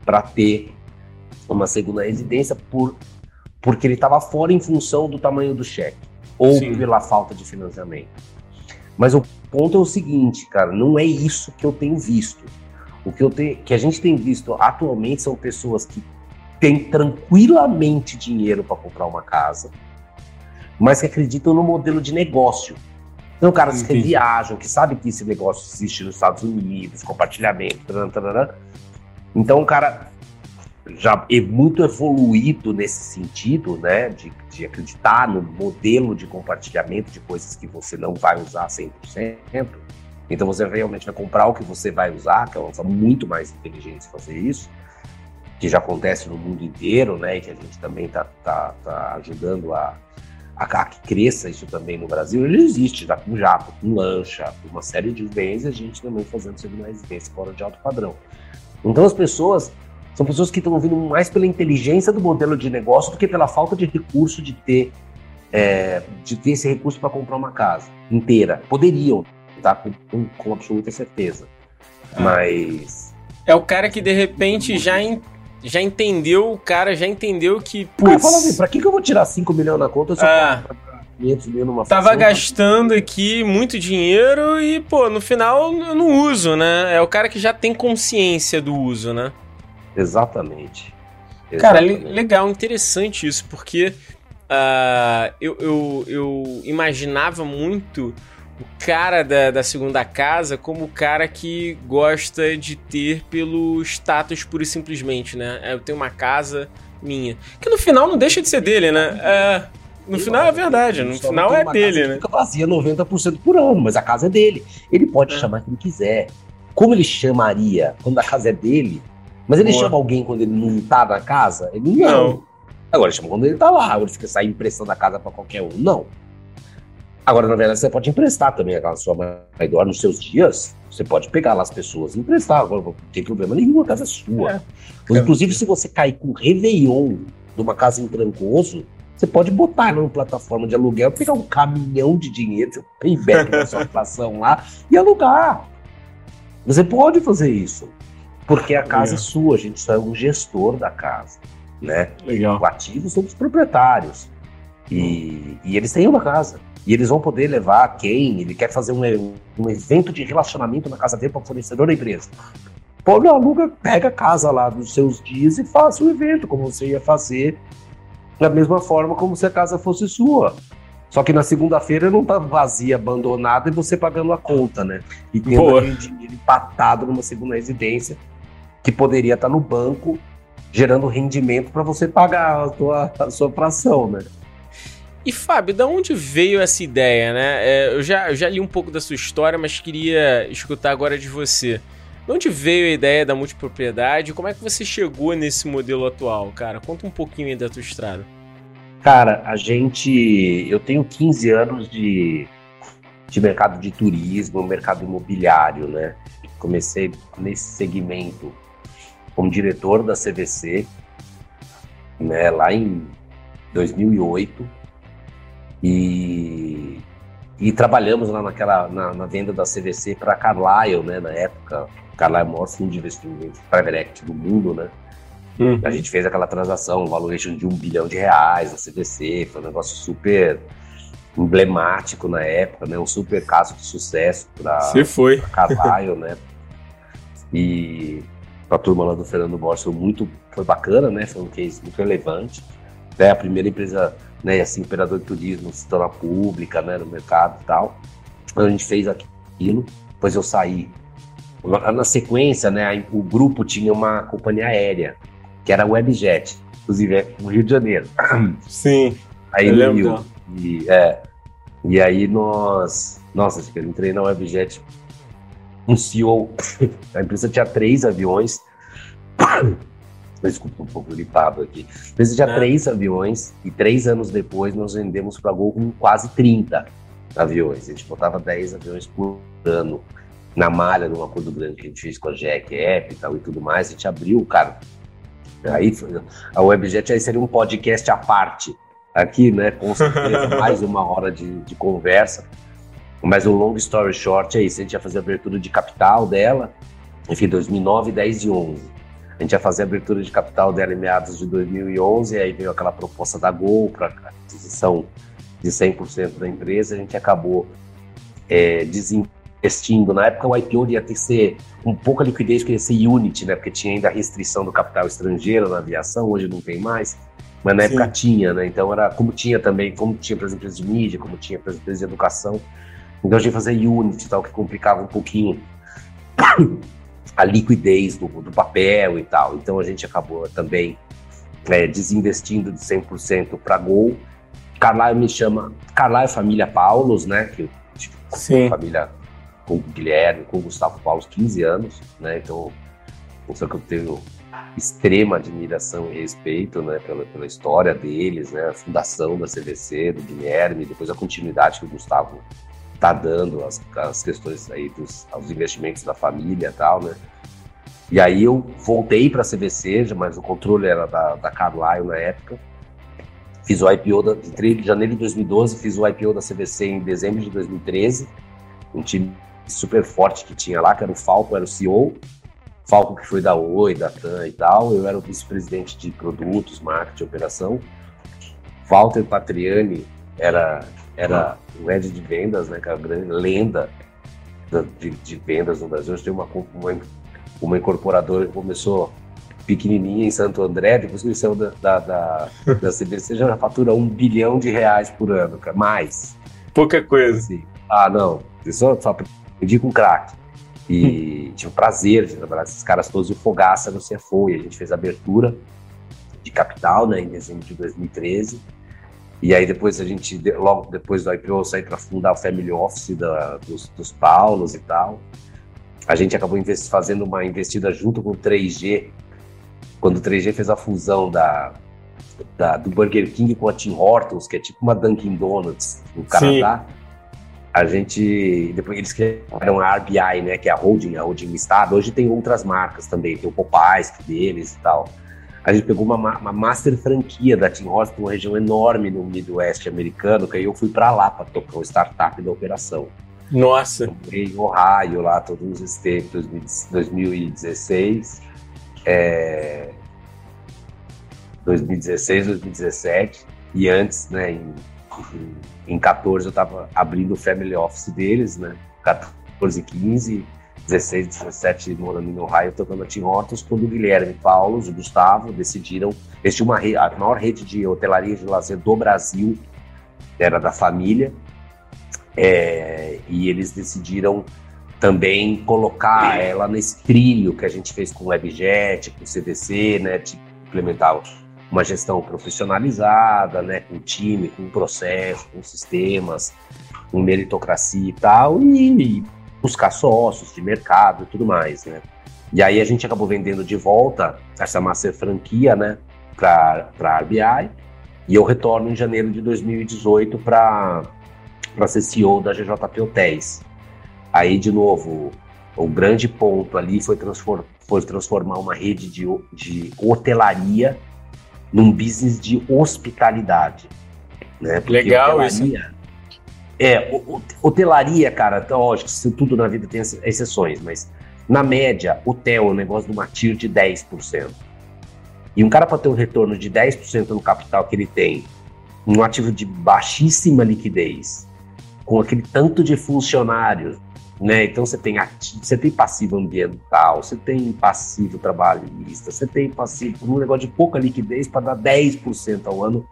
para ter uma segunda residência por, porque ele estava fora em função do tamanho do cheque ou Sim. pela falta de financiamento. Mas o ponto é o seguinte, cara, não é isso que eu tenho visto. O que, eu te, que a gente tem visto atualmente são pessoas que tem tranquilamente dinheiro para comprar uma casa, mas que acreditam no modelo de negócio. Então, caras que viajam, que sabem que esse negócio existe nos Estados Unidos, compartilhamento, então o cara já é muito evoluído nesse sentido, né, de, de acreditar no modelo de compartilhamento de coisas que você não vai usar 100%. Então você realmente vai comprar o que você vai usar, que é uma forma muito mais inteligente fazer isso, que já acontece no mundo inteiro, né, e que a gente também está tá, tá ajudando a, a, a, que cresça isso também no Brasil. Ele existe já com jato, com lancha, com uma série de bens, e a gente também fazendo segunda residência fora de alto padrão. Então as pessoas são pessoas que estão vindo mais pela inteligência do modelo de negócio do que pela falta de recurso de ter, é, de ter esse recurso para comprar uma casa inteira. Poderiam, tá? Com, com, com absoluta certeza. Ah. Mas. É o cara que de repente já, já entendeu, o cara já entendeu que. Putz, ah, fala assim, pra que, que eu vou tirar 5 milhões na conta se ah. eu 500 mil numa Tava gastando aqui muito dinheiro e, pô, no final eu não uso, né? É o cara que já tem consciência do uso, né? Exatamente. Exatamente. Cara, legal, interessante isso, porque uh, eu, eu, eu imaginava muito o cara da, da segunda casa como o cara que gosta de ter pelo status pura e simplesmente, né? Eu tenho uma casa minha. Que no final não deixa de ser dele, né? É, no final é verdade, no final é dele, né? Fica vazia 90% por ano, mas a casa é dele. Ele pode é. chamar quem quiser. Como ele chamaria quando a casa é dele? Mas ele Boa. chama alguém quando ele não tá na casa? Ele não. não. Agora ele chama quando ele tá lá. Agora ele fica saindo emprestando a casa para qualquer um. Não. Agora, na verdade, você pode emprestar também a sua dorme nos seus dias. Você pode pegar lá as pessoas e emprestar. Agora não tem problema nenhum, a casa é sua. É. Inclusive, se você cair com Réveillon de uma casa em Trancoso, você pode botar numa plataforma de aluguel, pegar um caminhão de dinheiro, você payback na sua inflação lá e alugar. Você pode fazer isso. Porque a casa é sua, a gente só é um gestor da casa, né? Legal. O ativo são dos proprietários. E, e eles têm uma casa. E eles vão poder levar quem ele quer fazer um, um evento de relacionamento na casa dele para o fornecedor da empresa. Pô, aluga, pega a casa lá dos seus dias e faça o evento, como você ia fazer, da mesma forma como se a casa fosse sua. Só que na segunda-feira não tá vazia, abandonada e você pagando a conta, né? E tendo aquele dinheiro empatado numa segunda residência que poderia estar no banco gerando rendimento para você pagar a, tua, a sua fração, né? E Fábio, da onde veio essa ideia, né? É, eu, já, eu já li um pouco da sua história, mas queria escutar agora de você. De onde veio a ideia da multipropriedade? Como é que você chegou nesse modelo atual, cara? Conta um pouquinho aí da tua estrada. Cara, a gente. Eu tenho 15 anos de, de mercado de turismo, mercado imobiliário, né? Comecei nesse segmento como diretor da CVC, né, lá em 2008, e, e trabalhamos lá naquela, na, na venda da CVC para Carlyle, né, na época, Carlyle é o maior fundo de investimento private equity do mundo, né, uhum. a gente fez aquela transação, valuation de um bilhão de reais na CVC, foi um negócio super emblemático na época, né, um super caso de sucesso para Carlyle, né, e a turma lá do Fernando Borges foi muito foi bacana, né? Foi um case muito relevante. É a primeira empresa, né, assim, Imperador de Turismo se tornar pública, né, no mercado e tal. Então a gente fez aquilo, depois eu saí. Na sequência, né, o grupo tinha uma companhia aérea, que era a Webjet, inclusive é no Rio de Janeiro. Sim. Aí no Rio. E, é, e aí nós. Nossa, eu entrei na Webjet um CEO. A empresa tinha três aviões. Desculpa, um pouco gripado aqui. A empresa tinha é. três aviões e três anos depois nós vendemos para a Gol com quase 30 aviões. A gente botava 10 aviões por ano na malha, num acordo grande que a gente fez com a GEC App e tal e tudo mais. A gente abriu, cara. Aí a Webjet aí seria um podcast à parte aqui, né? Com certeza, mais uma hora de, de conversa. Mas o long story short é isso, a gente ia fazer a abertura de capital dela, enfim, 2009, 10 e 11. A gente ia fazer a abertura de capital dela em meados de 2011, aí veio aquela proposta da Gol para aquisição de 100% da empresa, a gente acabou é, desinvestindo. Na época o IPO ia ter que ser um pouco a liquidez, que ia ser unit, né? Porque tinha ainda a restrição do capital estrangeiro na aviação, hoje não tem mais. Mas na Sim. época tinha, né? Então era como tinha também, como tinha para as empresas de mídia, como tinha para as empresas de educação, então a gente fazia Unity tal, que complicava um pouquinho a liquidez do, do papel e tal. Então a gente acabou também é, desinvestindo de 100% para Gol. Carlyle me chama, Carlyle família Paulos, né? Que tipo, Sim. família com o Guilherme, com o Gustavo Paulo, 15 anos, né? Então, só que eu tenho extrema admiração e respeito, né, pela, pela história deles, né, a fundação da CVC, do Guilherme, depois a continuidade que o Gustavo tá dando as, as questões aí dos aos investimentos da família e tal, né? E aí eu voltei para a CVC, mas o controle era da, da Carlyle na época. Fiz o IPO da, de janeiro de 2012, fiz o IPO da CVC em dezembro de 2013. Um time super forte que tinha lá, que era o Falco, era o CEO. Falco que foi da Oi, da TAM e tal. Eu era o vice-presidente de produtos, marketing, operação. Walter Patriani era era o head de vendas, né, que é a grande lenda de, de, vendas no Brasil. Hoje tem uma, uma, uma incorporadora que começou pequenininha em Santo André, depois que saiu da, da, da, da CBC, já fatura um bilhão de reais por ano, cara, mais. Pouca coisa. Assim. Ah, não, eu só, só aprendi com craque. E tive o prazer de trabalhar com esses caras todos, o Fogaça no CFO, e a gente fez a abertura de capital né, em dezembro de 2013. E aí depois a gente, logo depois do IPO, saí para fundar o Family Office da, dos, dos Paulos e tal. A gente acabou fazendo uma investida junto com o 3G, quando o 3G fez a fusão da, da, do Burger King com a Tim Hortons, que é tipo uma Dunkin' Donuts no Canadá. Sim. A gente, depois eles criaram a RBI, né, que é a holding, a holding listada. Hoje tem outras marcas também, tem o Popeyes deles e tal a gente pegou uma, uma master franquia da Tim Hortons, uma região enorme no Midwest americano, que aí eu fui para lá para tocar o startup da operação. Nossa! Em Ohio, lá, todos os tempos, 2016, é, 2016, 2017, e antes, né, em, em, em 14 eu estava abrindo o family office deles, né, 14 15, 16, 17 morando em Ohio, tocando a Tim Hortons, quando o Guilherme Paulo e o Gustavo decidiram. Eles uma a maior rede de hotelaria de lazer do Brasil, era da família, é, e eles decidiram também colocar ela nesse trilho que a gente fez com o WebJet, com o CDC, né, de implementar uma gestão profissionalizada, né, com time, com processo, com sistemas, com meritocracia e tal, e buscar sócios de mercado e tudo mais, né? E aí a gente acabou vendendo de volta essa master franquia, né, para a RBI, e eu retorno em janeiro de 2018 para ser CEO da GJP Hotéis. Aí, de novo, o grande ponto ali foi, transform, foi transformar uma rede de, de hotelaria num business de hospitalidade. Né? Porque Legal isso. É, hotelaria, cara, lógico, tudo na vida tem exceções, mas na média, hotel é um negócio de uma TIR de 10%. E um cara para ter um retorno de 10% no capital que ele tem, um ativo de baixíssima liquidez, com aquele tanto de funcionários, né? Então você tem ativo, você tem passivo ambiental, você tem passivo trabalhista, você tem passivo um negócio de pouca liquidez para dar 10% ao ano.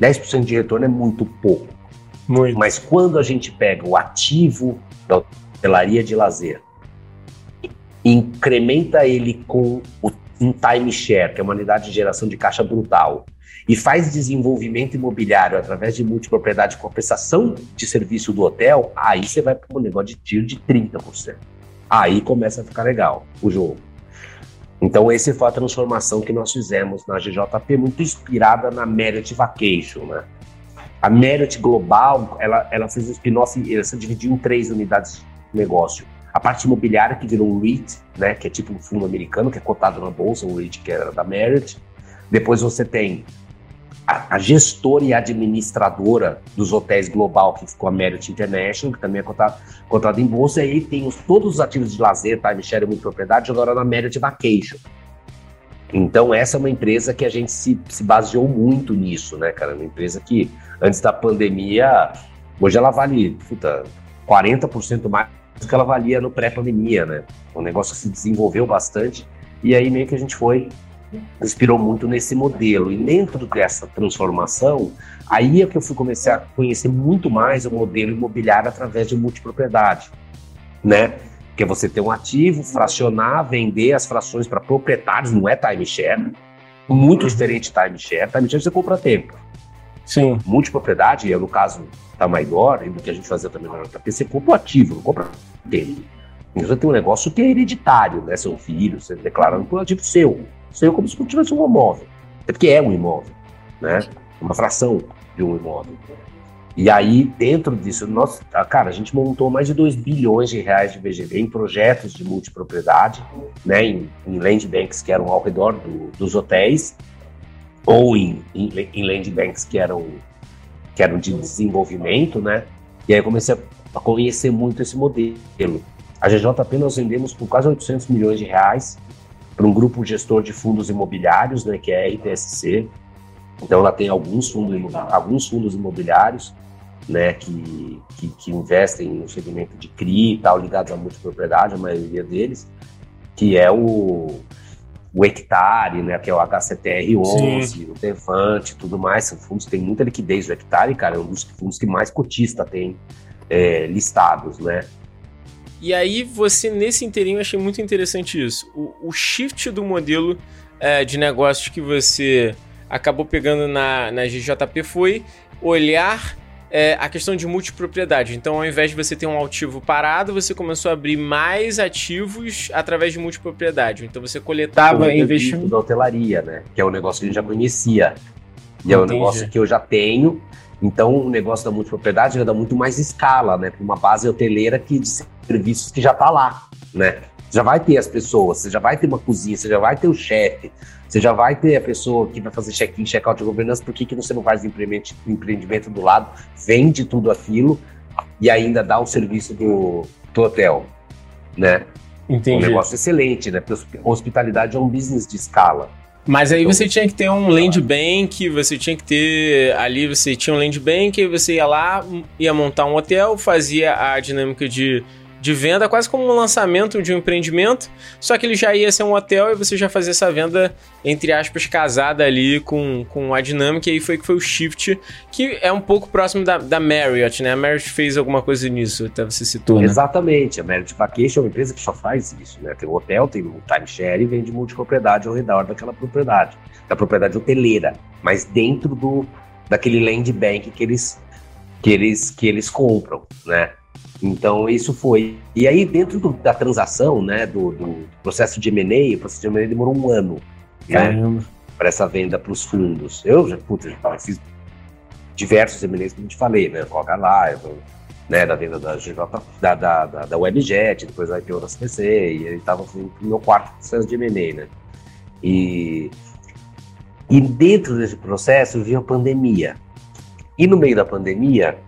10% de retorno é muito pouco. Muito. Mas quando a gente pega o ativo da hotelaria de lazer, incrementa ele com um timeshare, que é uma unidade de geração de caixa brutal, e faz desenvolvimento imobiliário através de multipropriedade com a prestação de serviço do hotel, aí você vai para um negócio de tiro de 30%. Aí começa a ficar legal o jogo. Então, essa foi a transformação que nós fizemos na GJP, muito inspirada na Merit Vacation, né? A Merit Global, ela, ela fez um spin-off, ela se dividiu em três unidades de negócio. A parte imobiliária, que virou um REIT, né, que é tipo um fundo americano, que é cotado na bolsa, um REIT que era da Merit. Depois você tem a, a gestora e administradora dos hotéis global, que ficou a Merit International, que também é cotada, cotada em bolsa. E aí tem os, todos os ativos de lazer, timeshare e propriedade, agora na Merit Vacation. Então, essa é uma empresa que a gente se, se baseou muito nisso, né, cara? Uma empresa que antes da pandemia, hoje ela vale puta, 40% mais do que ela valia no pré-pandemia, né? Um negócio que se desenvolveu bastante e aí meio que a gente foi inspirou muito nesse modelo. E dentro dessa transformação, aí é que eu fui começar a conhecer muito mais o modelo imobiliário através de multipropriedade, né? que é você ter um ativo, fracionar, vender as frações para proprietários, não é timeshare. Muito diferente timeshare. Timeshare você compra tempo. Sim. Multipropriedade, no caso da Maidor, e do que a gente fazia também na você compra ativo, não compra tempo. Então, tem um negócio que é hereditário, né? Seu filho, você declarando por um ativo seu. Seu como se tivesse um imóvel. É porque é um imóvel, né? Uma fração de um imóvel. E aí, dentro disso, nós, ah, cara, a gente montou mais de 2 bilhões de reais de VGV em projetos de multipropriedade, né, em, em land banks que eram ao redor do, dos hotéis, ou em, em, em land banks que eram, que eram de desenvolvimento, né? E aí comecei a conhecer muito esse modelo. A GJP nós vendemos por quase 800 milhões de reais para um grupo gestor de fundos imobiliários, né, que é a RTSC, então ela tem alguns fundos, alguns fundos imobiliários né, que, que, que, investem no segmento de CRI e tal, ligados à multipropriedade, a maioria deles, que é o, o Hectare, né, que é o HCTR11, Sim. o Devante e tudo mais. São fundos que têm muita liquidez. O Hectare, cara, é um dos fundos que mais cotista tem é, listados, né? E aí, você, nesse inteirinho, achei muito interessante isso. O, o shift do modelo é, de negócios que você acabou pegando na, na GJP foi olhar é, a questão de multipropriedade. Então, ao invés de você ter um ativo parado, você começou a abrir mais ativos através de multipropriedade. Então, você coletava investimento da hotelaria, né? Que é um negócio que a gente já conhecia. E é um negócio que eu já tenho. Então, o negócio da multipropriedade já dá muito mais escala, né? Para uma base hoteleira que de serviços que já está lá, né? Já vai ter as pessoas, você já vai ter uma cozinha, você já vai ter o chefe, você já vai ter a pessoa que vai fazer check-in, check-out de governança, por que, que você não faz empreendimento do lado, vende tudo aquilo e ainda dá o serviço do, do hotel, né? Entendi. Um negócio excelente, né? Porque hospitalidade é um business de escala. Mas aí então, você tinha que ter um land bank, você tinha que ter ali, você tinha um land bank, você ia lá, ia montar um hotel, fazia a dinâmica de de venda, quase como um lançamento de um empreendimento, só que ele já ia ser um hotel e você já fazia essa venda, entre aspas, casada ali com, com a dinâmica, e aí foi que foi o shift, que é um pouco próximo da, da Marriott, né? A Marriott fez alguma coisa nisso, até você citou, né? Exatamente, a Marriott Vacation é uma empresa que só faz isso, né? Tem um hotel, tem um timeshare e vende multipropriedade ao redor daquela propriedade, da propriedade hoteleira, mas dentro do daquele land bank que eles que eles que eles compram, né? Então, isso foi. E aí, dentro do, da transação, né, do, do processo de M&A, o processo de M&A demorou um ano, né, para essa venda para os fundos. Eu já, putz, eu fiz diversos M&As que a gente falei, né, Coca Live, né, da venda da, GJ, da, da, da, da Webjet, depois a IPO da CPC, e ele estava no meu quarto processo de M&A, né. E, e dentro desse processo veio a pandemia. E no meio da pandemia,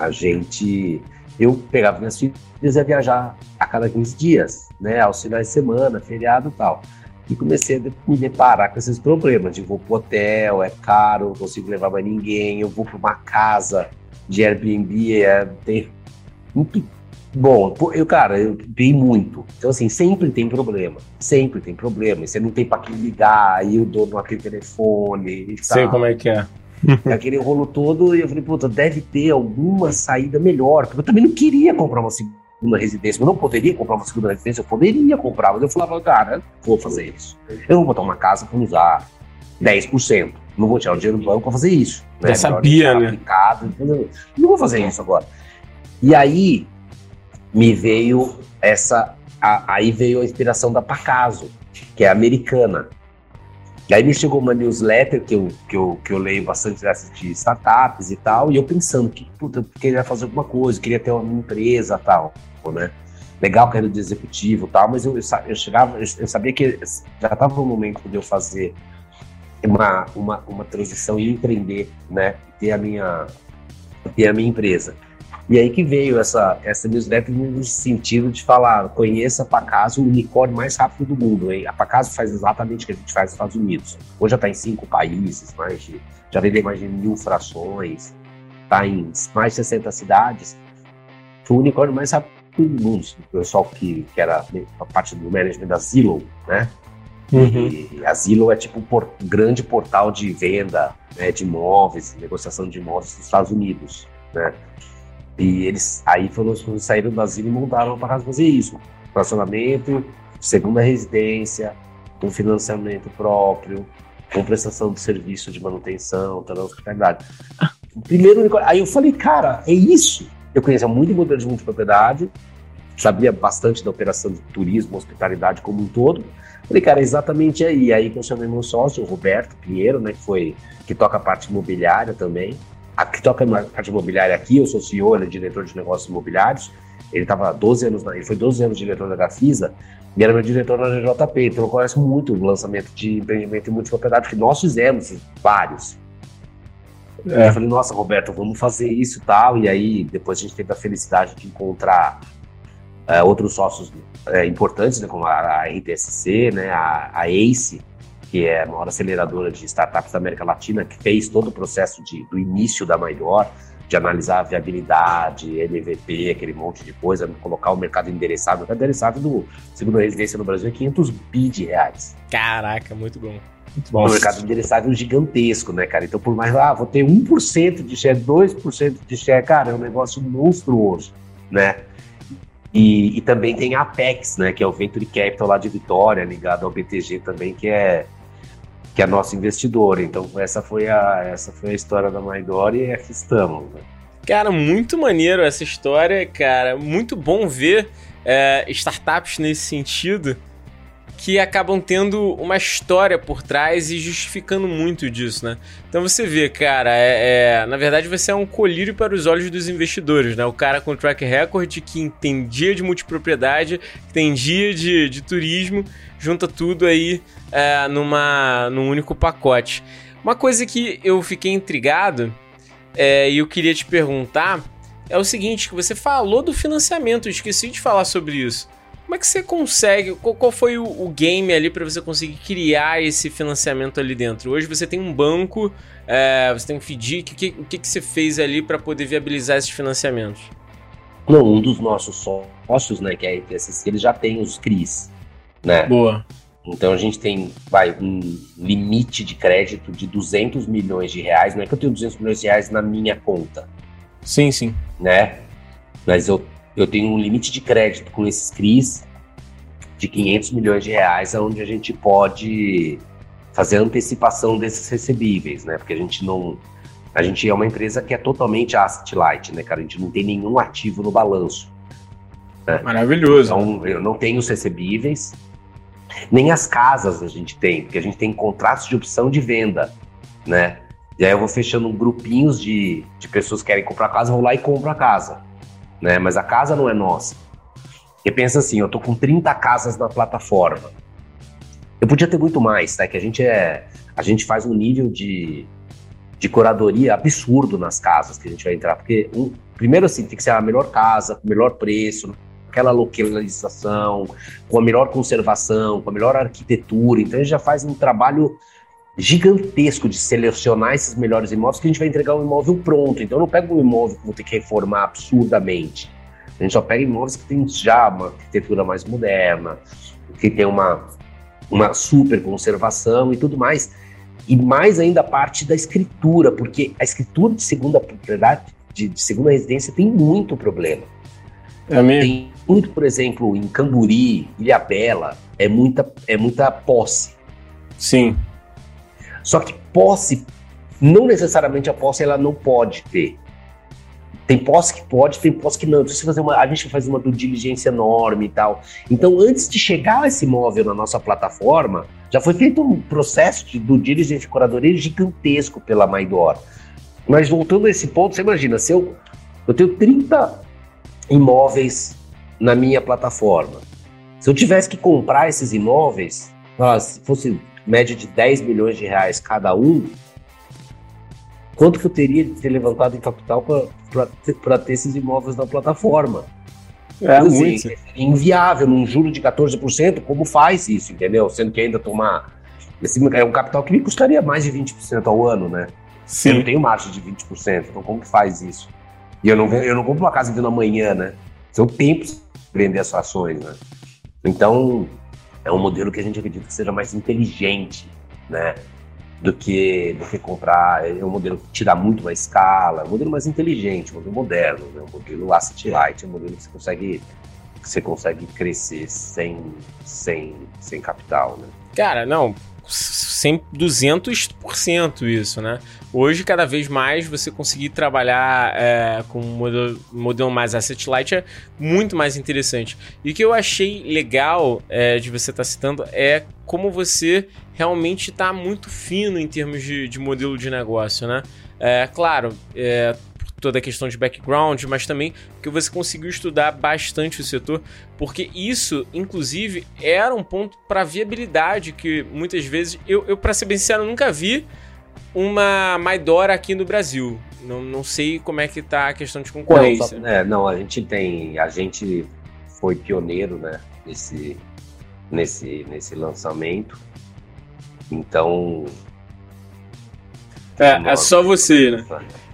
a gente. Eu pegava minhas filhas e ia viajar a cada 15 dias, né? Aos finais de semana, feriado e tal. E comecei a me deparar com esses problemas de vou pro hotel, é caro, não consigo levar mais ninguém, eu vou para uma casa de Airbnb, é, tem... Bom, eu, cara, eu vi muito. Então, assim, sempre tem problema. Sempre tem problema. E você não tem para quem ligar, aí o dono atende telefone. Sei como é que é. Aquele rolo todo, e eu falei, puta, deve ter alguma saída melhor, porque eu também não queria comprar uma segunda residência, eu não poderia comprar uma segunda residência, eu poderia comprar, mas eu falava, cara, vou fazer isso. Eu vou botar uma casa para usar 10%, não vou tirar o dinheiro do banco para fazer isso. Né? Já sabia, né? Aplicado, não vou fazer isso agora. E aí me veio essa, a, aí veio a inspiração da Pacaso, que é americana. E aí me chegou uma newsletter que eu, que eu, que eu leio bastante dessas de startups e tal, e eu pensando que, puta, eu queria fazer alguma coisa, queria ter uma empresa tal, né? Legal que era de executivo tal, mas eu, eu, chegava, eu sabia que já estava o momento de eu fazer uma, uma, uma transição e empreender, né? Ter a minha, ter a minha empresa. E aí que veio essa, essa newsletter no sentido de falar, conheça a Pacaso, o unicórnio mais rápido do mundo. Hein? A Pacaso faz exatamente o que a gente faz nos Estados Unidos. Hoje já está em cinco países, mais de, já vendeu mais de mil frações, está em mais de 60 cidades. Foi o unicórnio mais rápido do mundo. O pessoal que, que era a parte do management da Zillow, né? Uhum. A Zillow é tipo um por, grande portal de venda né, de imóveis, negociação de imóveis nos Estados Unidos, né? E eles aí foram, saíram do asilo e montaram para fazer isso. Fracionamento, segunda residência, com financiamento próprio, com prestação de serviço de manutenção, toda a hospitalidade. Primeiro, aí eu falei, cara, é isso. Eu conhecia muito modelo de multipropriedade, sabia bastante da operação de turismo, hospitalidade como um todo. Falei, cara, é exatamente aí. Aí que eu chamei meu sócio, o Roberto Pinheiro, né, que foi que toca a parte imobiliária também. A que toca a parte imobiliária aqui, eu sou CEO, ele é diretor de negócios imobiliários. Ele estava 12 anos, ele foi 12 anos diretor da Gafisa e era meu diretor na JP. Então eu conheço muito o lançamento de empreendimento em multipropriedade, que nós fizemos vários. É. Eu falei, nossa, Roberto, vamos fazer isso e tal. E aí, depois a gente teve a felicidade de encontrar é, outros sócios é, importantes, né, como a, a RTSC, né, a, a ACE, que é a maior aceleradora de startups da América Latina, que fez todo o processo de, do início da Maior, de analisar a viabilidade, MVP, aquele monte de coisa, colocar o mercado endereçado. O mercado endereçado do segundo residência no Brasil é 500 bi de reais. Caraca, muito bom. Muito bom. O mercado endereçável gigantesco, né, cara? Então, por mais, ah, vou ter 1% de share, 2% de share, cara, é um negócio monstruoso, né? E, e, também tem a Apex, né, que é o Venture Capital lá de Vitória, ligado ao BTG também, que é que é nosso investidor. Então essa foi a essa foi a história da Maidora e aqui estamos. Né? Cara, muito maneiro essa história, cara. Muito bom ver é, startups nesse sentido que acabam tendo uma história por trás e justificando muito disso, né? Então você vê, cara, é, é, na verdade você é um colírio para os olhos dos investidores, né? O cara com track record que entendia de multipropriedade, entendia de, de turismo, junta tudo aí é, numa, num único pacote. Uma coisa que eu fiquei intrigado é, e eu queria te perguntar é o seguinte, que você falou do financiamento, eu esqueci de falar sobre isso. Como é que você consegue? Qual, qual foi o, o, game ali para você conseguir criar esse financiamento ali dentro? Hoje você tem um banco, é, você tem um FDIC. O que, o que, que você fez ali para poder viabilizar esses financiamentos? Não, um dos nossos sócios, né, que é a IPSC, ele já tem os CRIs, né? Boa. Então a gente tem, vai, um limite de crédito de 200 milhões de reais. Não é que eu tenho 200 milhões de reais na minha conta. Sim, sim. Né? Mas eu eu tenho um limite de crédito com esses CRIs de 500 milhões de reais, onde a gente pode fazer antecipação desses recebíveis, né? Porque a gente não. A gente é uma empresa que é totalmente asset light, né, cara? A gente não tem nenhum ativo no balanço. Né? Maravilhoso. Então, eu não tenho os recebíveis, nem as casas a gente tem, porque a gente tem contratos de opção de venda, né? E aí eu vou fechando grupinhos de, de pessoas que querem comprar casa, vou lá e compro a casa né? Mas a casa não é nossa. E pensa assim, eu tô com 30 casas na plataforma. Eu podia ter muito mais, tá? Que a gente é, a gente faz um nível de, de curadoria absurdo nas casas que a gente vai entrar, porque um, primeiro assim tem que ser a melhor casa, com o melhor preço, aquela localização, com a melhor conservação, com a melhor arquitetura. Então a gente já faz um trabalho gigantesco de selecionar esses melhores imóveis que a gente vai entregar um imóvel pronto. Então eu não pego um imóvel que vou ter que reformar absurdamente. A gente só pega imóveis que tem já uma arquitetura mais moderna, que tem uma, uma super conservação e tudo mais. E mais ainda a parte da escritura, porque a escritura de segunda propriedade, de, de segunda residência, tem muito problema. É mesmo? Tem muito, por exemplo, em Camburi, Ilhabela, é muita, é muita posse. Sim. Só que posse, não necessariamente a posse ela não pode ter. Tem posse que pode, tem posse que não. Então, fazer uma, a gente faz uma diligência enorme e tal. Então, antes de chegar esse imóvel na nossa plataforma, já foi feito um processo de due diligência e curadoria gigantesco pela Maidor. Mas voltando a esse ponto, você imagina, se eu, eu tenho 30 imóveis na minha plataforma. Se eu tivesse que comprar esses imóveis, se fosse média de 10 milhões de reais cada um, quanto que eu teria de ter levantado em capital para ter esses imóveis na plataforma? É, assim, muito. É inviável, num juro de 14%, como faz isso, entendeu? Sendo que ainda tomar. Esse é um capital que me custaria mais de 20% ao ano, né? Sim. Eu não tenho margem de 20%, então como que faz isso? E eu não, eu não compro uma casa vindo amanhã, né? São tempos vender as ações, né? Então, é um modelo que a gente acredita que seja mais inteligente, né? do que, do que comprar. É um modelo que te dá muito mais escala, um modelo mais inteligente, um modelo moderno, né? um modelo asset light, um modelo que você consegue, que você consegue crescer sem, sem, sem capital. Né? Cara, não, 100, 200% isso, né? Hoje, cada vez mais, você conseguir trabalhar é, com um modelo, modelo mais asset light é muito mais interessante. E o que eu achei legal é, de você estar tá citando é como você realmente está muito fino em termos de, de modelo de negócio, né? É, claro, é, toda a questão de background, mas também que você conseguiu estudar bastante o setor, porque isso, inclusive, era um ponto para viabilidade que muitas vezes eu, eu para ser bem sincero, nunca vi uma Maidora aqui no Brasil. Não, não sei como é que tá a questão de concorrência. Não, é, não, a gente tem, a gente foi pioneiro, né, nesse nesse nesse lançamento. Então, é, é só você, né?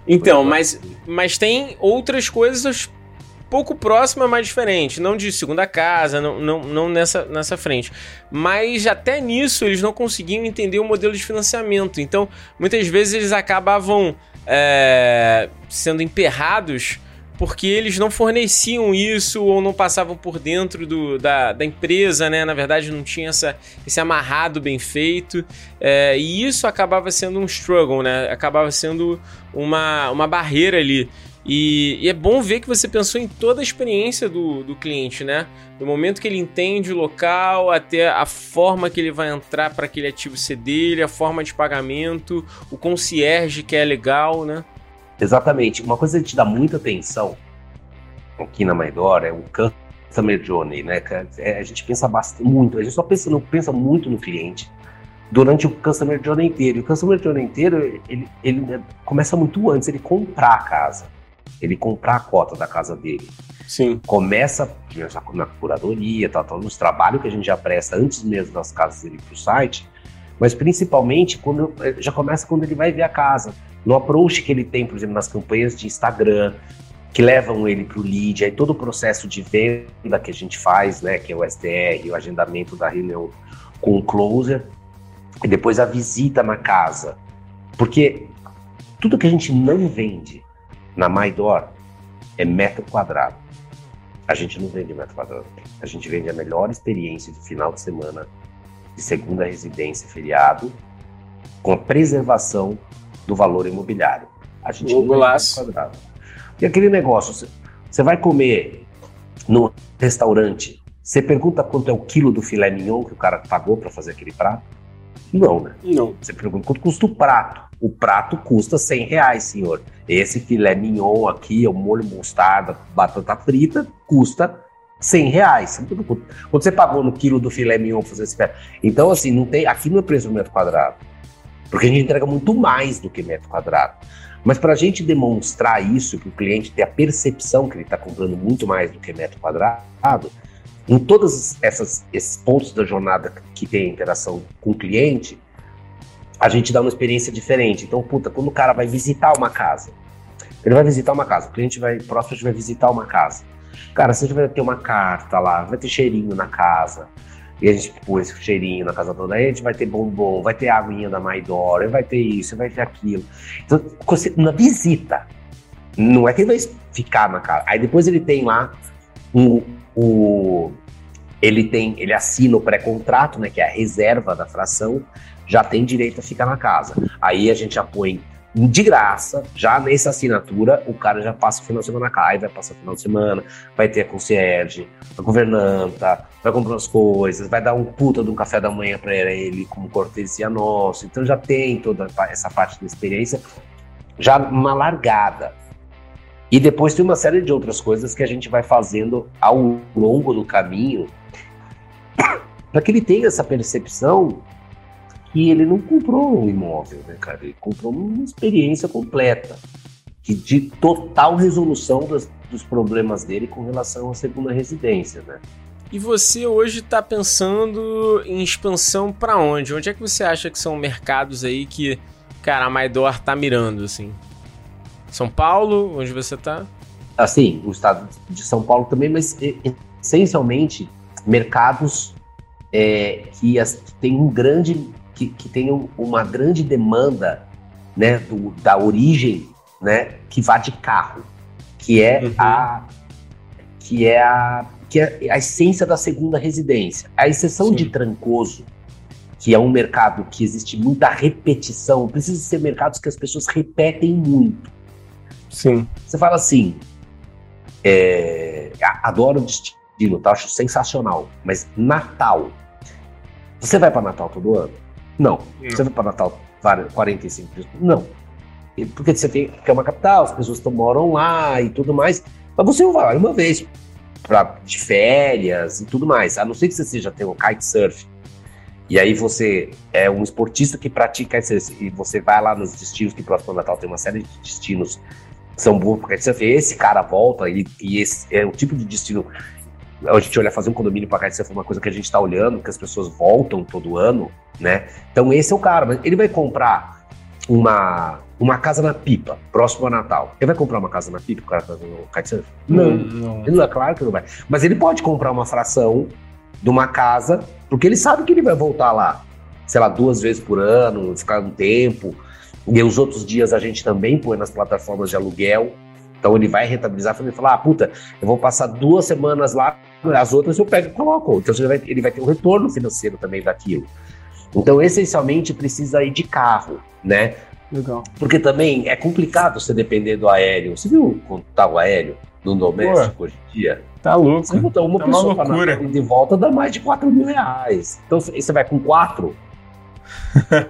Então, mas, mas tem outras coisas pouco próximas, mas diferentes. Não de segunda casa, não, não, não nessa, nessa frente. Mas até nisso eles não conseguiam entender o modelo de financiamento. Então, muitas vezes eles acabavam é, sendo emperrados porque eles não forneciam isso ou não passavam por dentro do, da, da empresa, né? Na verdade, não tinha essa, esse amarrado bem feito. É, e isso acabava sendo um struggle, né? Acabava sendo uma, uma barreira ali. E, e, é bom ver que você pensou em toda a experiência do, do cliente, né? Do momento que ele entende o local até a forma que ele vai entrar para aquele ativo ser dele, a forma de pagamento, o concierge que é legal, né? Exatamente. Uma coisa que te dá muita atenção aqui na Maidor é o customer journey, né? É, a gente pensa bastante, muito, a gente só pensa, não pensa muito no cliente durante o customer journey inteiro. E o customer journey inteiro, ele, ele começa muito antes, ele comprar a casa. Ele comprar a cota da casa dele. Sim. Começa na curadoria, tal, tal, nos trabalhos que a gente já presta antes mesmo das casas dele para o site, mas principalmente quando já começa quando ele vai ver a casa no approach que ele tem, por exemplo, nas campanhas de Instagram, que levam ele para o lead, aí todo o processo de venda que a gente faz, né, que é o SDR, o agendamento da reunião com o closer, e depois a visita na casa. Porque tudo que a gente não vende na Maidor é metro quadrado. A gente não vende metro quadrado. A gente vende a melhor experiência de final de semana, de segunda residência, feriado, com a preservação do valor imobiliário. A gente o quadrado. E aquele negócio, você vai comer no restaurante, você pergunta quanto é o quilo do filé mignon que o cara pagou para fazer aquele prato? Não, né? Não. Você pergunta quanto custa o prato. O prato custa 100 reais, senhor. Esse filé mignon aqui, o molho mostarda, batata frita, custa 100 reais. Quanto você pagou no quilo do filé mignon fazer esse prato? Então, assim, não tem, aqui não é preço do metro quadrado. Porque a gente entrega muito mais do que metro quadrado. Mas para a gente demonstrar isso, que o cliente tem a percepção que ele está comprando muito mais do que metro quadrado, em todos esses pontos da jornada que tem interação com o cliente, a gente dá uma experiência diferente. Então, puta, quando o cara vai visitar uma casa, ele vai visitar uma casa, o cliente vai, próximo vai visitar uma casa. Cara, você vai ter uma carta lá, vai ter cheirinho na casa, e a gente pôs esse cheirinho na casa toda. Aí a gente vai ter bombom, vai ter aguinha da Maidora, vai ter isso, vai ter aquilo. Então, na visita, não é que ele vai ficar na casa. Aí depois ele tem lá o. o ele tem, ele assina o pré-contrato, né, que é a reserva da fração, já tem direito a ficar na casa. Aí a gente já põe de graça, já nessa assinatura, o cara já passa o final de semana na casa, vai passar o final de semana, vai ter a concierge, a governanta, vai comprar as coisas, vai dar um puta de um café da manhã para ele como cortesia nosso. Então já tem toda essa parte da experiência já uma largada. E depois tem uma série de outras coisas que a gente vai fazendo ao longo do caminho para que ele tenha essa percepção que ele não comprou um imóvel, né, cara? Ele comprou uma experiência completa, que de total resolução das, dos problemas dele com relação à segunda residência, né? E você hoje está pensando em expansão para onde? Onde é que você acha que são mercados aí que, cara, a Maidor tá mirando, assim? São Paulo, onde você está? Assim, o estado de São Paulo também, mas essencialmente mercados é, que as, tem um grande que, que tem uma grande demanda né, do, da origem né, que vá de carro, que é uhum. a que é a que é a essência da segunda residência. A exceção Sim. de Trancoso, que é um mercado que existe muita repetição, precisa ser mercados que as pessoas repetem muito. Sim. Você fala assim, é, adoro o destino, tá? acho sensacional, mas Natal, você vai para Natal todo ano? Não. Não. Você vai para Natal 45 dias? Não. Porque você tem que é uma capital, as pessoas que moram lá e tudo mais. Mas você vai uma vez pra, de férias e tudo mais. A não ser que você seja ter um kitesurf. E aí você é um esportista que pratica kitesurf e você vai lá nos destinos que próximo ao Natal tem uma série de destinos que são bons para kitesurf. Esse cara volta e, e esse é o tipo de destino a gente olha fazer um condomínio para kitesurf é uma coisa que a gente está olhando, que as pessoas voltam todo ano, né? Então esse é o cara, ele vai comprar uma uma casa na pipa, próximo ao Natal. Ele vai comprar uma casa na pipa, o cara tá no kitesurf? Não, não. Ele não é claro que não vai. Mas ele pode comprar uma fração de uma casa, porque ele sabe que ele vai voltar lá, sei lá, duas vezes por ano, ficar um tempo. E os outros dias a gente também põe nas plataformas de aluguel. Então ele vai rentabilizar, ele falar, ah, puta, eu vou passar duas semanas lá, as outras eu pego e coloco. Então ele vai, ele vai ter um retorno financeiro também daquilo. Então, essencialmente, precisa ir de carro, né? Legal. Porque também é complicado você depender do aéreo. Você viu quanto tá o aéreo no doméstico Pô, hoje em dia? Tá louco. Você botar uma tá pessoa uma loucura. de volta dá mais de 4 mil reais. Então você vai com quatro.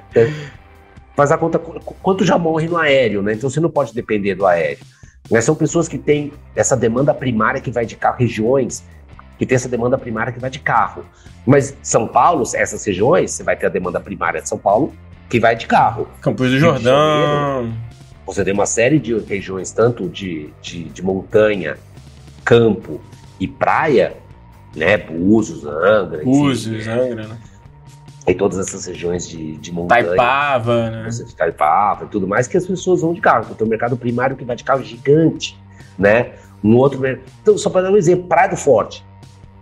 faz a conta quanto já morre no aéreo, né? Então você não pode depender do aéreo. Mas são pessoas que têm essa demanda primária que vai de carro, regiões que tem essa demanda primária que vai de carro. Mas São Paulo, essas regiões, você vai ter a demanda primária de São Paulo que vai de carro. Campos do Jordão. Você tem uma série de regiões, tanto de, de, de montanha, campo e praia, né? Búzios, Angra. Búzios, Angra, né? E todas essas regiões de, de montanha. Taipava, né? Você Taipava e tudo mais, que as pessoas vão de carro. Então, tem um mercado primário que vai de carro gigante, né? Um outro. Então, só para dar um exemplo, Praia do Forte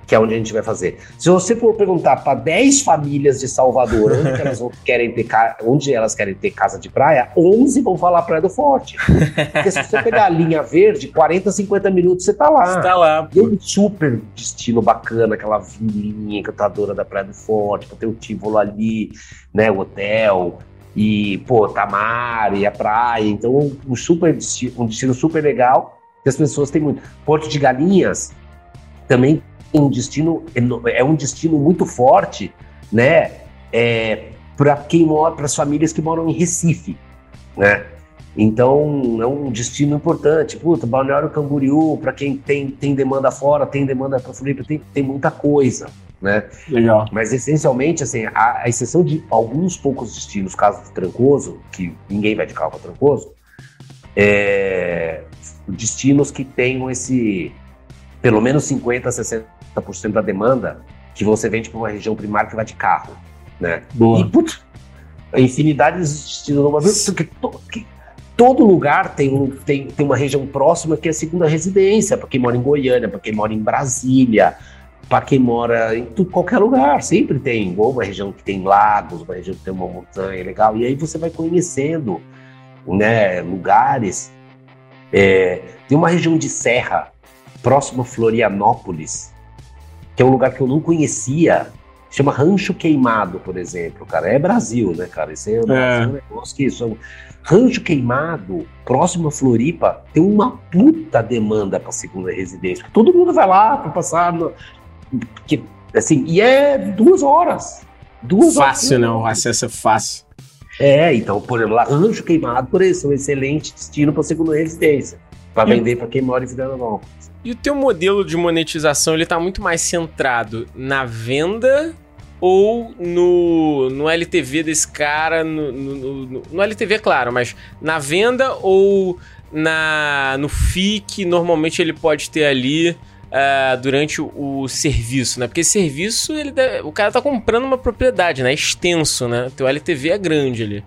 que é onde a gente vai fazer. Se você for perguntar para 10 famílias de Salvador onde elas querem ter onde elas querem ter casa de praia, 11 vão falar Praia do Forte. Porque se você pegar a linha verde, 40, 50 minutos você tá lá. Você tá lá. Tem um super destino bacana, aquela vilinha encantadora da Praia do Forte, tem o Tívolo ali, né, o hotel, e, pô, Tamar e a praia. Então, um super destino, um destino super legal que as pessoas têm muito. Porto de Galinhas também um destino é um destino muito forte, né? É, para quem mora, para as famílias que moram em Recife, né? Então é um destino importante. Puta, Balneário Camboriú, para quem tem, tem demanda fora, tem demanda para Floripa, tem, tem muita coisa, né? Legal. Mas essencialmente, assim, a, a exceção de alguns poucos destinos, caso de Trancoso, que ninguém vai de carro para Trancoso, é, destinos que tenham esse pelo menos 50, 60 50% da demanda que você vende para uma região primária que vai de carro, né? Boa. E, putz, infinidade de porque to, que, todo lugar tem, tem, tem uma região próxima que é a segunda residência, para quem mora em Goiânia, para quem mora em Brasília, para quem mora em tudo, qualquer lugar, sempre tem, ou uma região que tem lagos, uma região que tem uma montanha legal, e aí você vai conhecendo, né, lugares. É, tem uma região de serra, próximo a Florianópolis, que é um lugar que eu não conhecia, chama Rancho Queimado, por exemplo, cara. É Brasil, né, cara? Isso é, é. um negócio que isso. Rancho Queimado, próximo a Floripa, tem uma puta demanda para segunda residência. Todo mundo vai lá para passar. No, que, assim, e é duas horas. Duas fácil, horas. Fácil, né? O acesso é fácil. É, então, por exemplo, lá, Rancho Queimado, por isso, é um excelente destino para segunda residência. Para vender para quem mora em Florianópolis. E o teu modelo de monetização, ele tá muito mais centrado na venda ou no, no LTV desse cara, no, no, no, no LTV, claro, mas na venda ou na no FII que normalmente ele pode ter ali uh, durante o, o, serviço, né? Porque serviço, ele deve, o cara tá comprando uma propriedade, né? É extenso, né? Teu LTV é grande ali.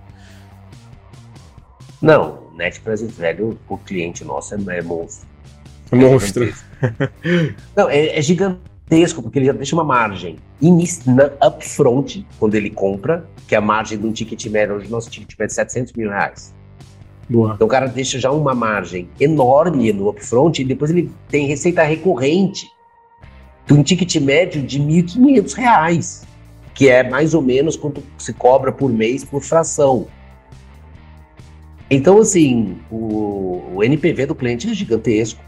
Não, Net Present Value, o cliente nosso é, é monstro. Monstro. Não, é, é, gigantesco. porque ele já deixa uma margem na, upfront, quando ele compra, que é a margem de um ticket médio, hoje o nosso ticket médio é 700 mil reais. Boa. Então o cara deixa já uma margem enorme no upfront e depois ele tem receita recorrente de um ticket médio de R$ 1.500, que é mais ou menos quanto se cobra por mês por fração. Então, assim, o, o NPV do cliente é gigantesco.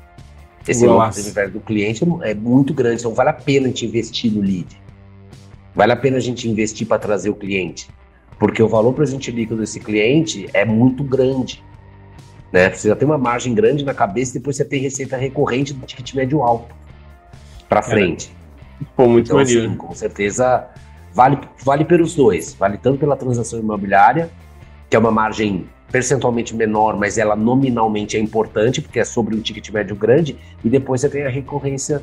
Esse NPV do cliente é muito grande, então vale a pena a gente investir no lead. Vale a pena a gente investir para trazer o cliente. Porque o valor presente líquido desse cliente é muito grande. Né? Você já tem uma margem grande na cabeça e depois você tem receita recorrente do ticket médio alto para frente. É. Pô, muito então, maneiro. Assim, com certeza vale, vale pelos dois. Vale tanto pela transação imobiliária, que é uma margem percentualmente menor, mas ela nominalmente é importante, porque é sobre um ticket médio grande, e depois você tem a recorrência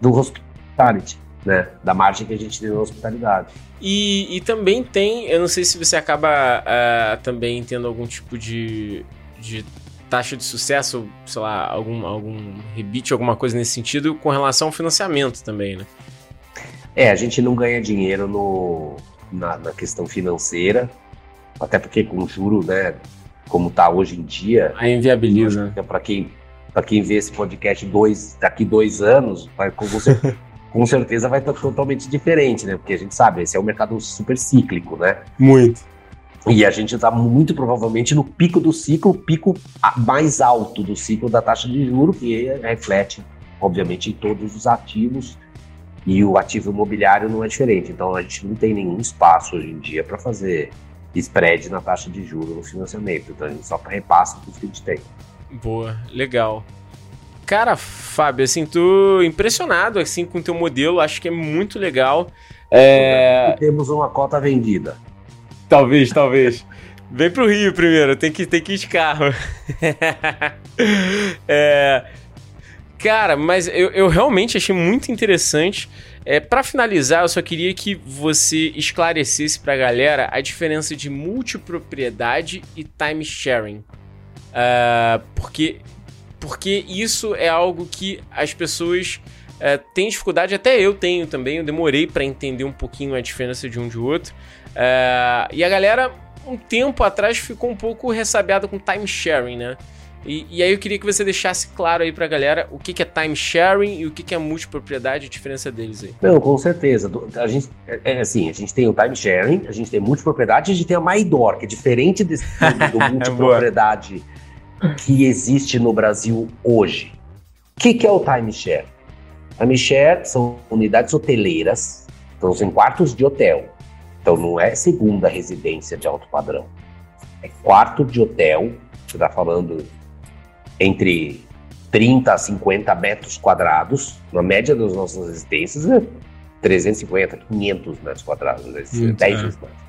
do hospitality, né? Da margem que a gente tem na hospitalidade. E, e também tem, eu não sei se você acaba uh, também tendo algum tipo de, de taxa de sucesso, sei lá, algum, algum rebite, alguma coisa nesse sentido, com relação ao financiamento também, né? É, a gente não ganha dinheiro no, na, na questão financeira, até porque com juro, né, como está hoje em dia. Aí inviabiliza. Para quem, quem vê esse podcast dois, daqui dois anos, vai, com, você, com certeza vai estar totalmente diferente, né? Porque a gente sabe, esse é um mercado super cíclico, né? Muito. E a gente está muito provavelmente no pico do ciclo, pico mais alto do ciclo da taxa de juro, que reflete, obviamente, em todos os ativos. E o ativo imobiliário não é diferente. Então a gente não tem nenhum espaço hoje em dia para fazer spread na taxa de juros no financiamento. Então a gente só repassa tudo que a gente tem. Boa, legal. Cara, Fábio, assim, tô impressionado assim com o teu modelo, acho que é muito legal. É... Temos uma cota vendida. Talvez, talvez. Vem pro Rio primeiro, tem que, tem que ir de carro. é... Cara, mas eu, eu realmente achei muito interessante. É, para finalizar, eu só queria que você esclarecesse para a galera a diferença de multipropriedade e time sharing. Uh, porque, porque isso é algo que as pessoas uh, têm dificuldade, até eu tenho também. Eu demorei para entender um pouquinho a diferença de um de outro. Uh, e a galera, um tempo atrás, ficou um pouco ressabiada com time sharing, né? E, e, aí eu queria que você deixasse claro aí pra galera o que, que é time sharing e o que, que é multipropriedade, a diferença deles aí. Não, com certeza. A gente, é, é assim, a gente tem o time sharing, a gente tem multipropriedade e a gente tem a MyDor, que é diferente desse do multipropriedade que existe no Brasil hoje. O que, que é o time share? Time share são unidades hoteleiras, então são quartos de hotel. Então não é segunda residência de alto padrão. É quarto de hotel, você está falando entre 30 a 50 metros quadrados. Na média das nossas residências é 350, 500 metros quadrados, né? 10 é. vezes mais.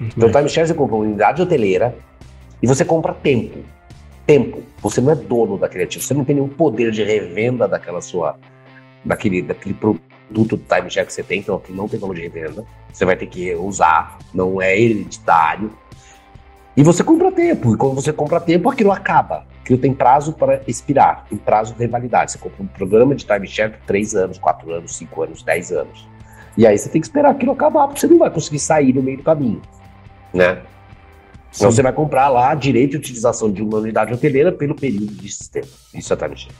Então, timeshare você compra uma unidade hoteleira e você compra tempo. Tempo. Você não é dono daquele ativo, você não tem nenhum poder de revenda daquela sua, daquele, daquele produto do timeshare que você tem, então não tem valor de revenda. Você vai ter que usar, não é hereditário. E você compra tempo, e quando você compra tempo, aquilo acaba. Aquilo tem prazo para expirar, tem prazo de validade. Você compra um programa de timeshare por 3 anos, 4 anos, 5 anos, 10 anos. E aí você tem que esperar aquilo acabar, porque você não vai conseguir sair no meio do caminho, né? Então você vai comprar lá direito de utilização de uma unidade hoteleira pelo período de sistema. Isso é timeshare.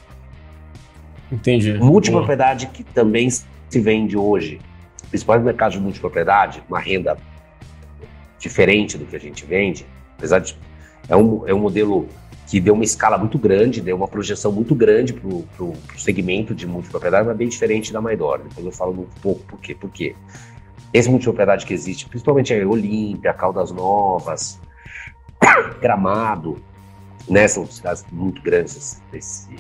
Entendi. Multipropriedade que também se vende hoje, principalmente no mercado de multipropriedade, uma renda diferente do que a gente vende, Apesar de. É um, é um modelo que deu uma escala muito grande, deu uma projeção muito grande para o segmento de multipropriedade, mas bem diferente da Maidor. Depois eu falo um pouco por quê. Por quê? Esse multipropriedade que existe, principalmente a Olímpia, Caldas Novas, Gramado, né, são cidades muito grandes nesse,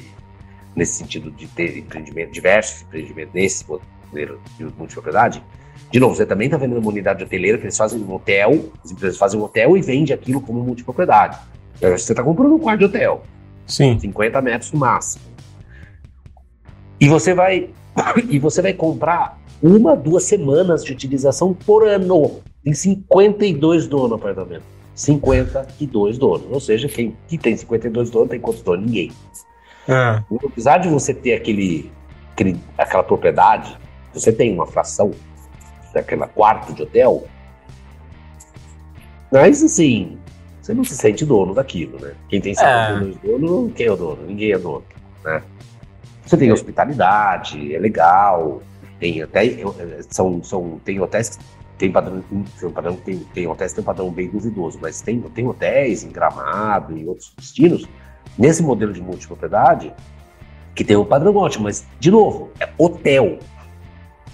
nesse sentido de ter empreendimento, diversos empreendimentos nesse modelo de multipropriedade. De novo, você também está vendendo uma unidade hoteleira que eles fazem um hotel, as empresas fazem um hotel e vendem aquilo como multipropriedade. Então, você está comprando um quarto de hotel. Sim. 50 metros no máximo. E você vai e você vai comprar uma, duas semanas de utilização por ano. Tem 52 donos no apartamento. 52 donos. Ou seja, quem, quem tem 52 donos tem quantos donos? Ninguém. É. Apesar de você ter aquele, aquele, aquela propriedade Você tem uma fração daquela quarto de hotel, mas assim, você não se sente dono daquilo, né? Quem tem salário é. dono, quem é o dono? Ninguém é dono, né? Você tem hospitalidade, é legal, tem até são, são tem hotéis que tem padrão, tem, padrão tem, tem hotéis que tem um padrão bem duvidoso, mas tem, tem hotéis em Gramado e outros destinos nesse modelo de multipropriedade que tem um padrão ótimo, mas de novo é hotel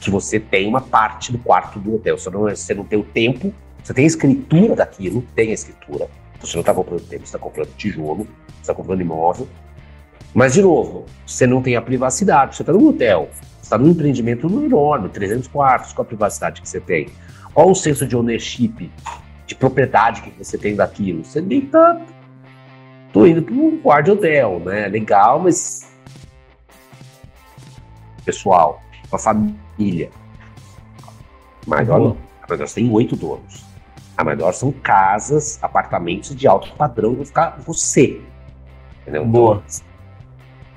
que você tem uma parte do quarto do hotel, você não, você não tem o tempo, você tem a escritura daquilo, tem a escritura, você não está comprando tempo, você está comprando tijolo, você está comprando imóvel, mas de novo, você não tem a privacidade, você está num hotel, está num empreendimento enorme, 300 quartos, qual a privacidade que você tem? Qual o senso de ownership, de propriedade que você tem daquilo? Você nem tá. Tô indo para um quarto de hotel, né? Legal, mas. Pessoal, a família. Maior não. A Maior tem oito donos. A Maior são casas, apartamentos de alto padrão, vou ficar você. Entendeu? Boa.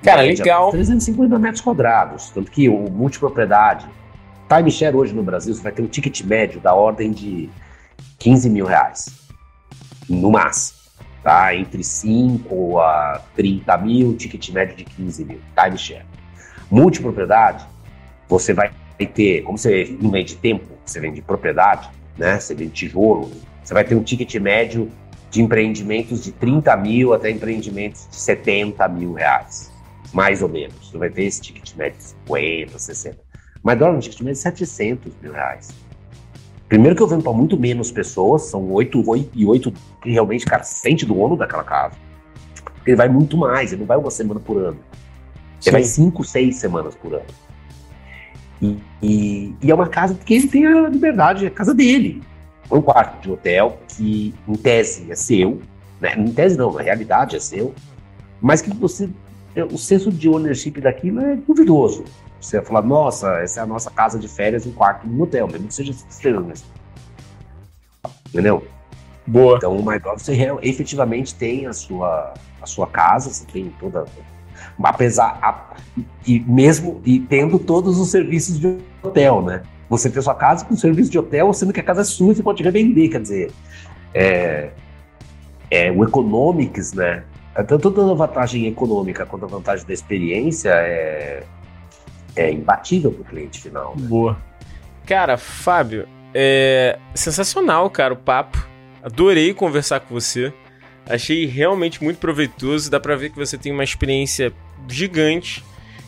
Cara, legal. 350 metros quadrados. Tanto que o multipropriedade, timeshare hoje no Brasil, você vai ter um ticket médio da ordem de 15 mil reais. No máximo. Tá? Entre 5 a 30 mil, ticket médio de 15 mil. Timeshare. Multipropriedade, você vai ter, como você não vende tempo, você vende propriedade, né? Você vende tijolo, você vai ter um ticket médio de empreendimentos de 30 mil até empreendimentos de 70 mil reais mais ou menos. Você vai ter esse ticket médio de 50, 60. Mas dólar no ticket médio de 700 mil reais. Primeiro que eu vendo para muito menos pessoas, são oito, oito e oito que realmente, cara, sente dono daquela casa. Porque ele vai muito mais, ele não vai uma semana por ano. Ele vai cinco, seis semanas por ano. E, e, e, é uma casa que ele tem a liberdade, é a casa dele. Um quarto de hotel que, em tese, é seu. Né? Em tese não, na realidade é seu. Mas que você o senso de ownership daquilo é duvidoso. Você vai falar, nossa, essa é a nossa casa de férias, um quarto no hotel, mesmo que seja estrelas. Entendeu? Boa. Então, o MyDog, você efetivamente tem a sua, a sua casa, você tem toda. Apesar. A, e mesmo e tendo todos os serviços de hotel, né? Você tem sua casa com serviço de hotel, sendo que a casa é sua você pode revender, quer dizer. É, é, o economics, né? Tanto a vantagem econômica quanto a vantagem da experiência é, é imbatível para o cliente final. Né? Boa. Cara, Fábio, é sensacional, cara, o papo. Adorei conversar com você. Achei realmente muito proveitoso. Dá para ver que você tem uma experiência gigante.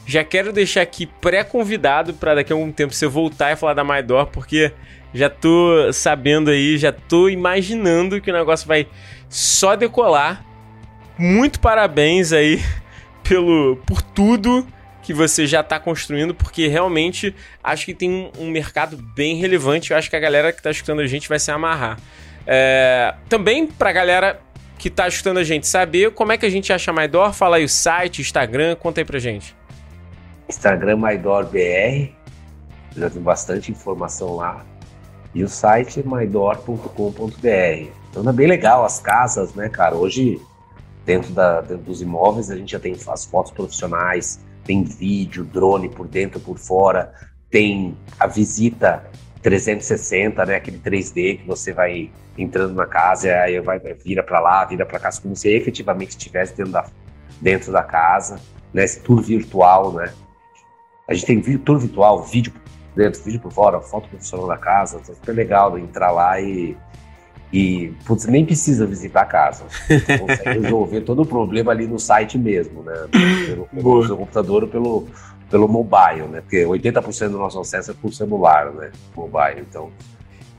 Já quero deixar aqui pré-convidado para daqui a algum tempo você voltar e falar da Maidor, porque já tô sabendo aí, já tô imaginando que o negócio vai só decolar muito parabéns aí pelo por tudo que você já está construindo, porque realmente acho que tem um mercado bem relevante. Eu acho que a galera que está escutando a gente vai se amarrar. É, também para a galera que está escutando a gente saber como é que a gente acha Maidor, fala aí o site, Instagram, conta aí pra gente. Instagram Maidor BR, já tem bastante informação lá. E o site maidor.com.br. Então é bem legal as casas, né, cara? Hoje dentro, da, dentro dos imóveis, a gente já tem as fotos profissionais, tem vídeo, drone por dentro, por fora, tem a visita 360, né, aquele 3D que você vai entrando na casa aí vai, vira para lá, vira para cá, como se efetivamente estivesse dentro da, dentro da casa, né, esse tour virtual, né. A gente tem tour virtual, vídeo dentro, vídeo por fora, foto profissional da casa, é super legal entrar lá e e, putz, nem precisa visitar a casa. Você consegue resolver todo o problema ali no site mesmo, né? Pelo, pelo seu computador ou pelo, pelo mobile, né? Porque 80% do nosso acesso é por celular, né? Mobile, então.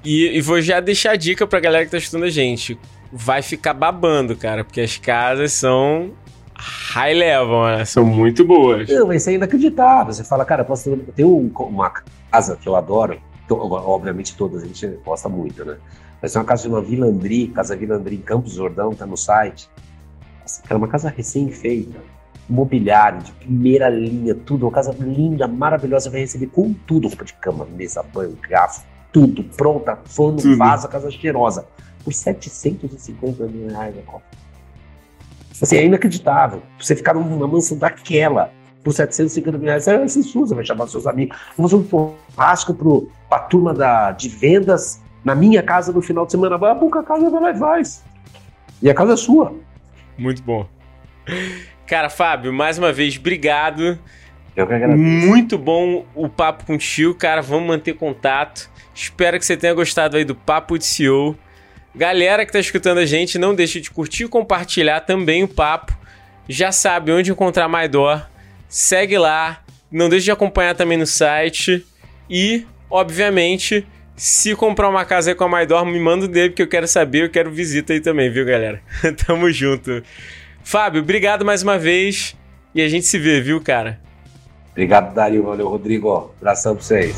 E, e vou já deixar a dica pra galera que tá estudando a gente. Vai ficar babando, cara, porque as casas são high level, né? São muito boas. Não, isso é inacreditável. Você fala, cara, posso ter uma casa que eu adoro, obviamente todas a gente gosta muito, né? Vai ser uma casa de uma Vilandri, Casa Vilandri em Campos Jordão, tá no site. Era uma casa recém-feita, mobiliário de primeira linha, tudo, uma casa linda, maravilhosa, vai receber com tudo, roupa de cama, mesa, banho, garfo, tudo pronta, forno, tudo. vaso, casa cheirosa, por 750 mil reais a Assim, é inacreditável. Você ficar numa mansão daquela, por 750 mil reais, você vai ser sua, você vai chamar seus amigos. Vamos um churrasco para a turma da, de vendas na minha casa no final de semana. Vai, a casa vai lá e faz. E a casa é sua. Muito bom. Cara, Fábio, mais uma vez, obrigado. Eu que agradeço. Muito bom o papo contigo, cara. Vamos manter contato. Espero que você tenha gostado aí do Papo de CEO. Galera que tá escutando a gente, não deixe de curtir e compartilhar também o papo. Já sabe onde encontrar Maidor. Segue lá. Não deixe de acompanhar também no site. E, obviamente, se comprar uma casa aí com a Maidor, me manda o dele, porque eu quero saber, eu quero visita aí também, viu, galera? Tamo junto. Fábio, obrigado mais uma vez. E a gente se vê, viu, cara? Obrigado, Dario. Valeu, Rodrigo. Abração pra vocês.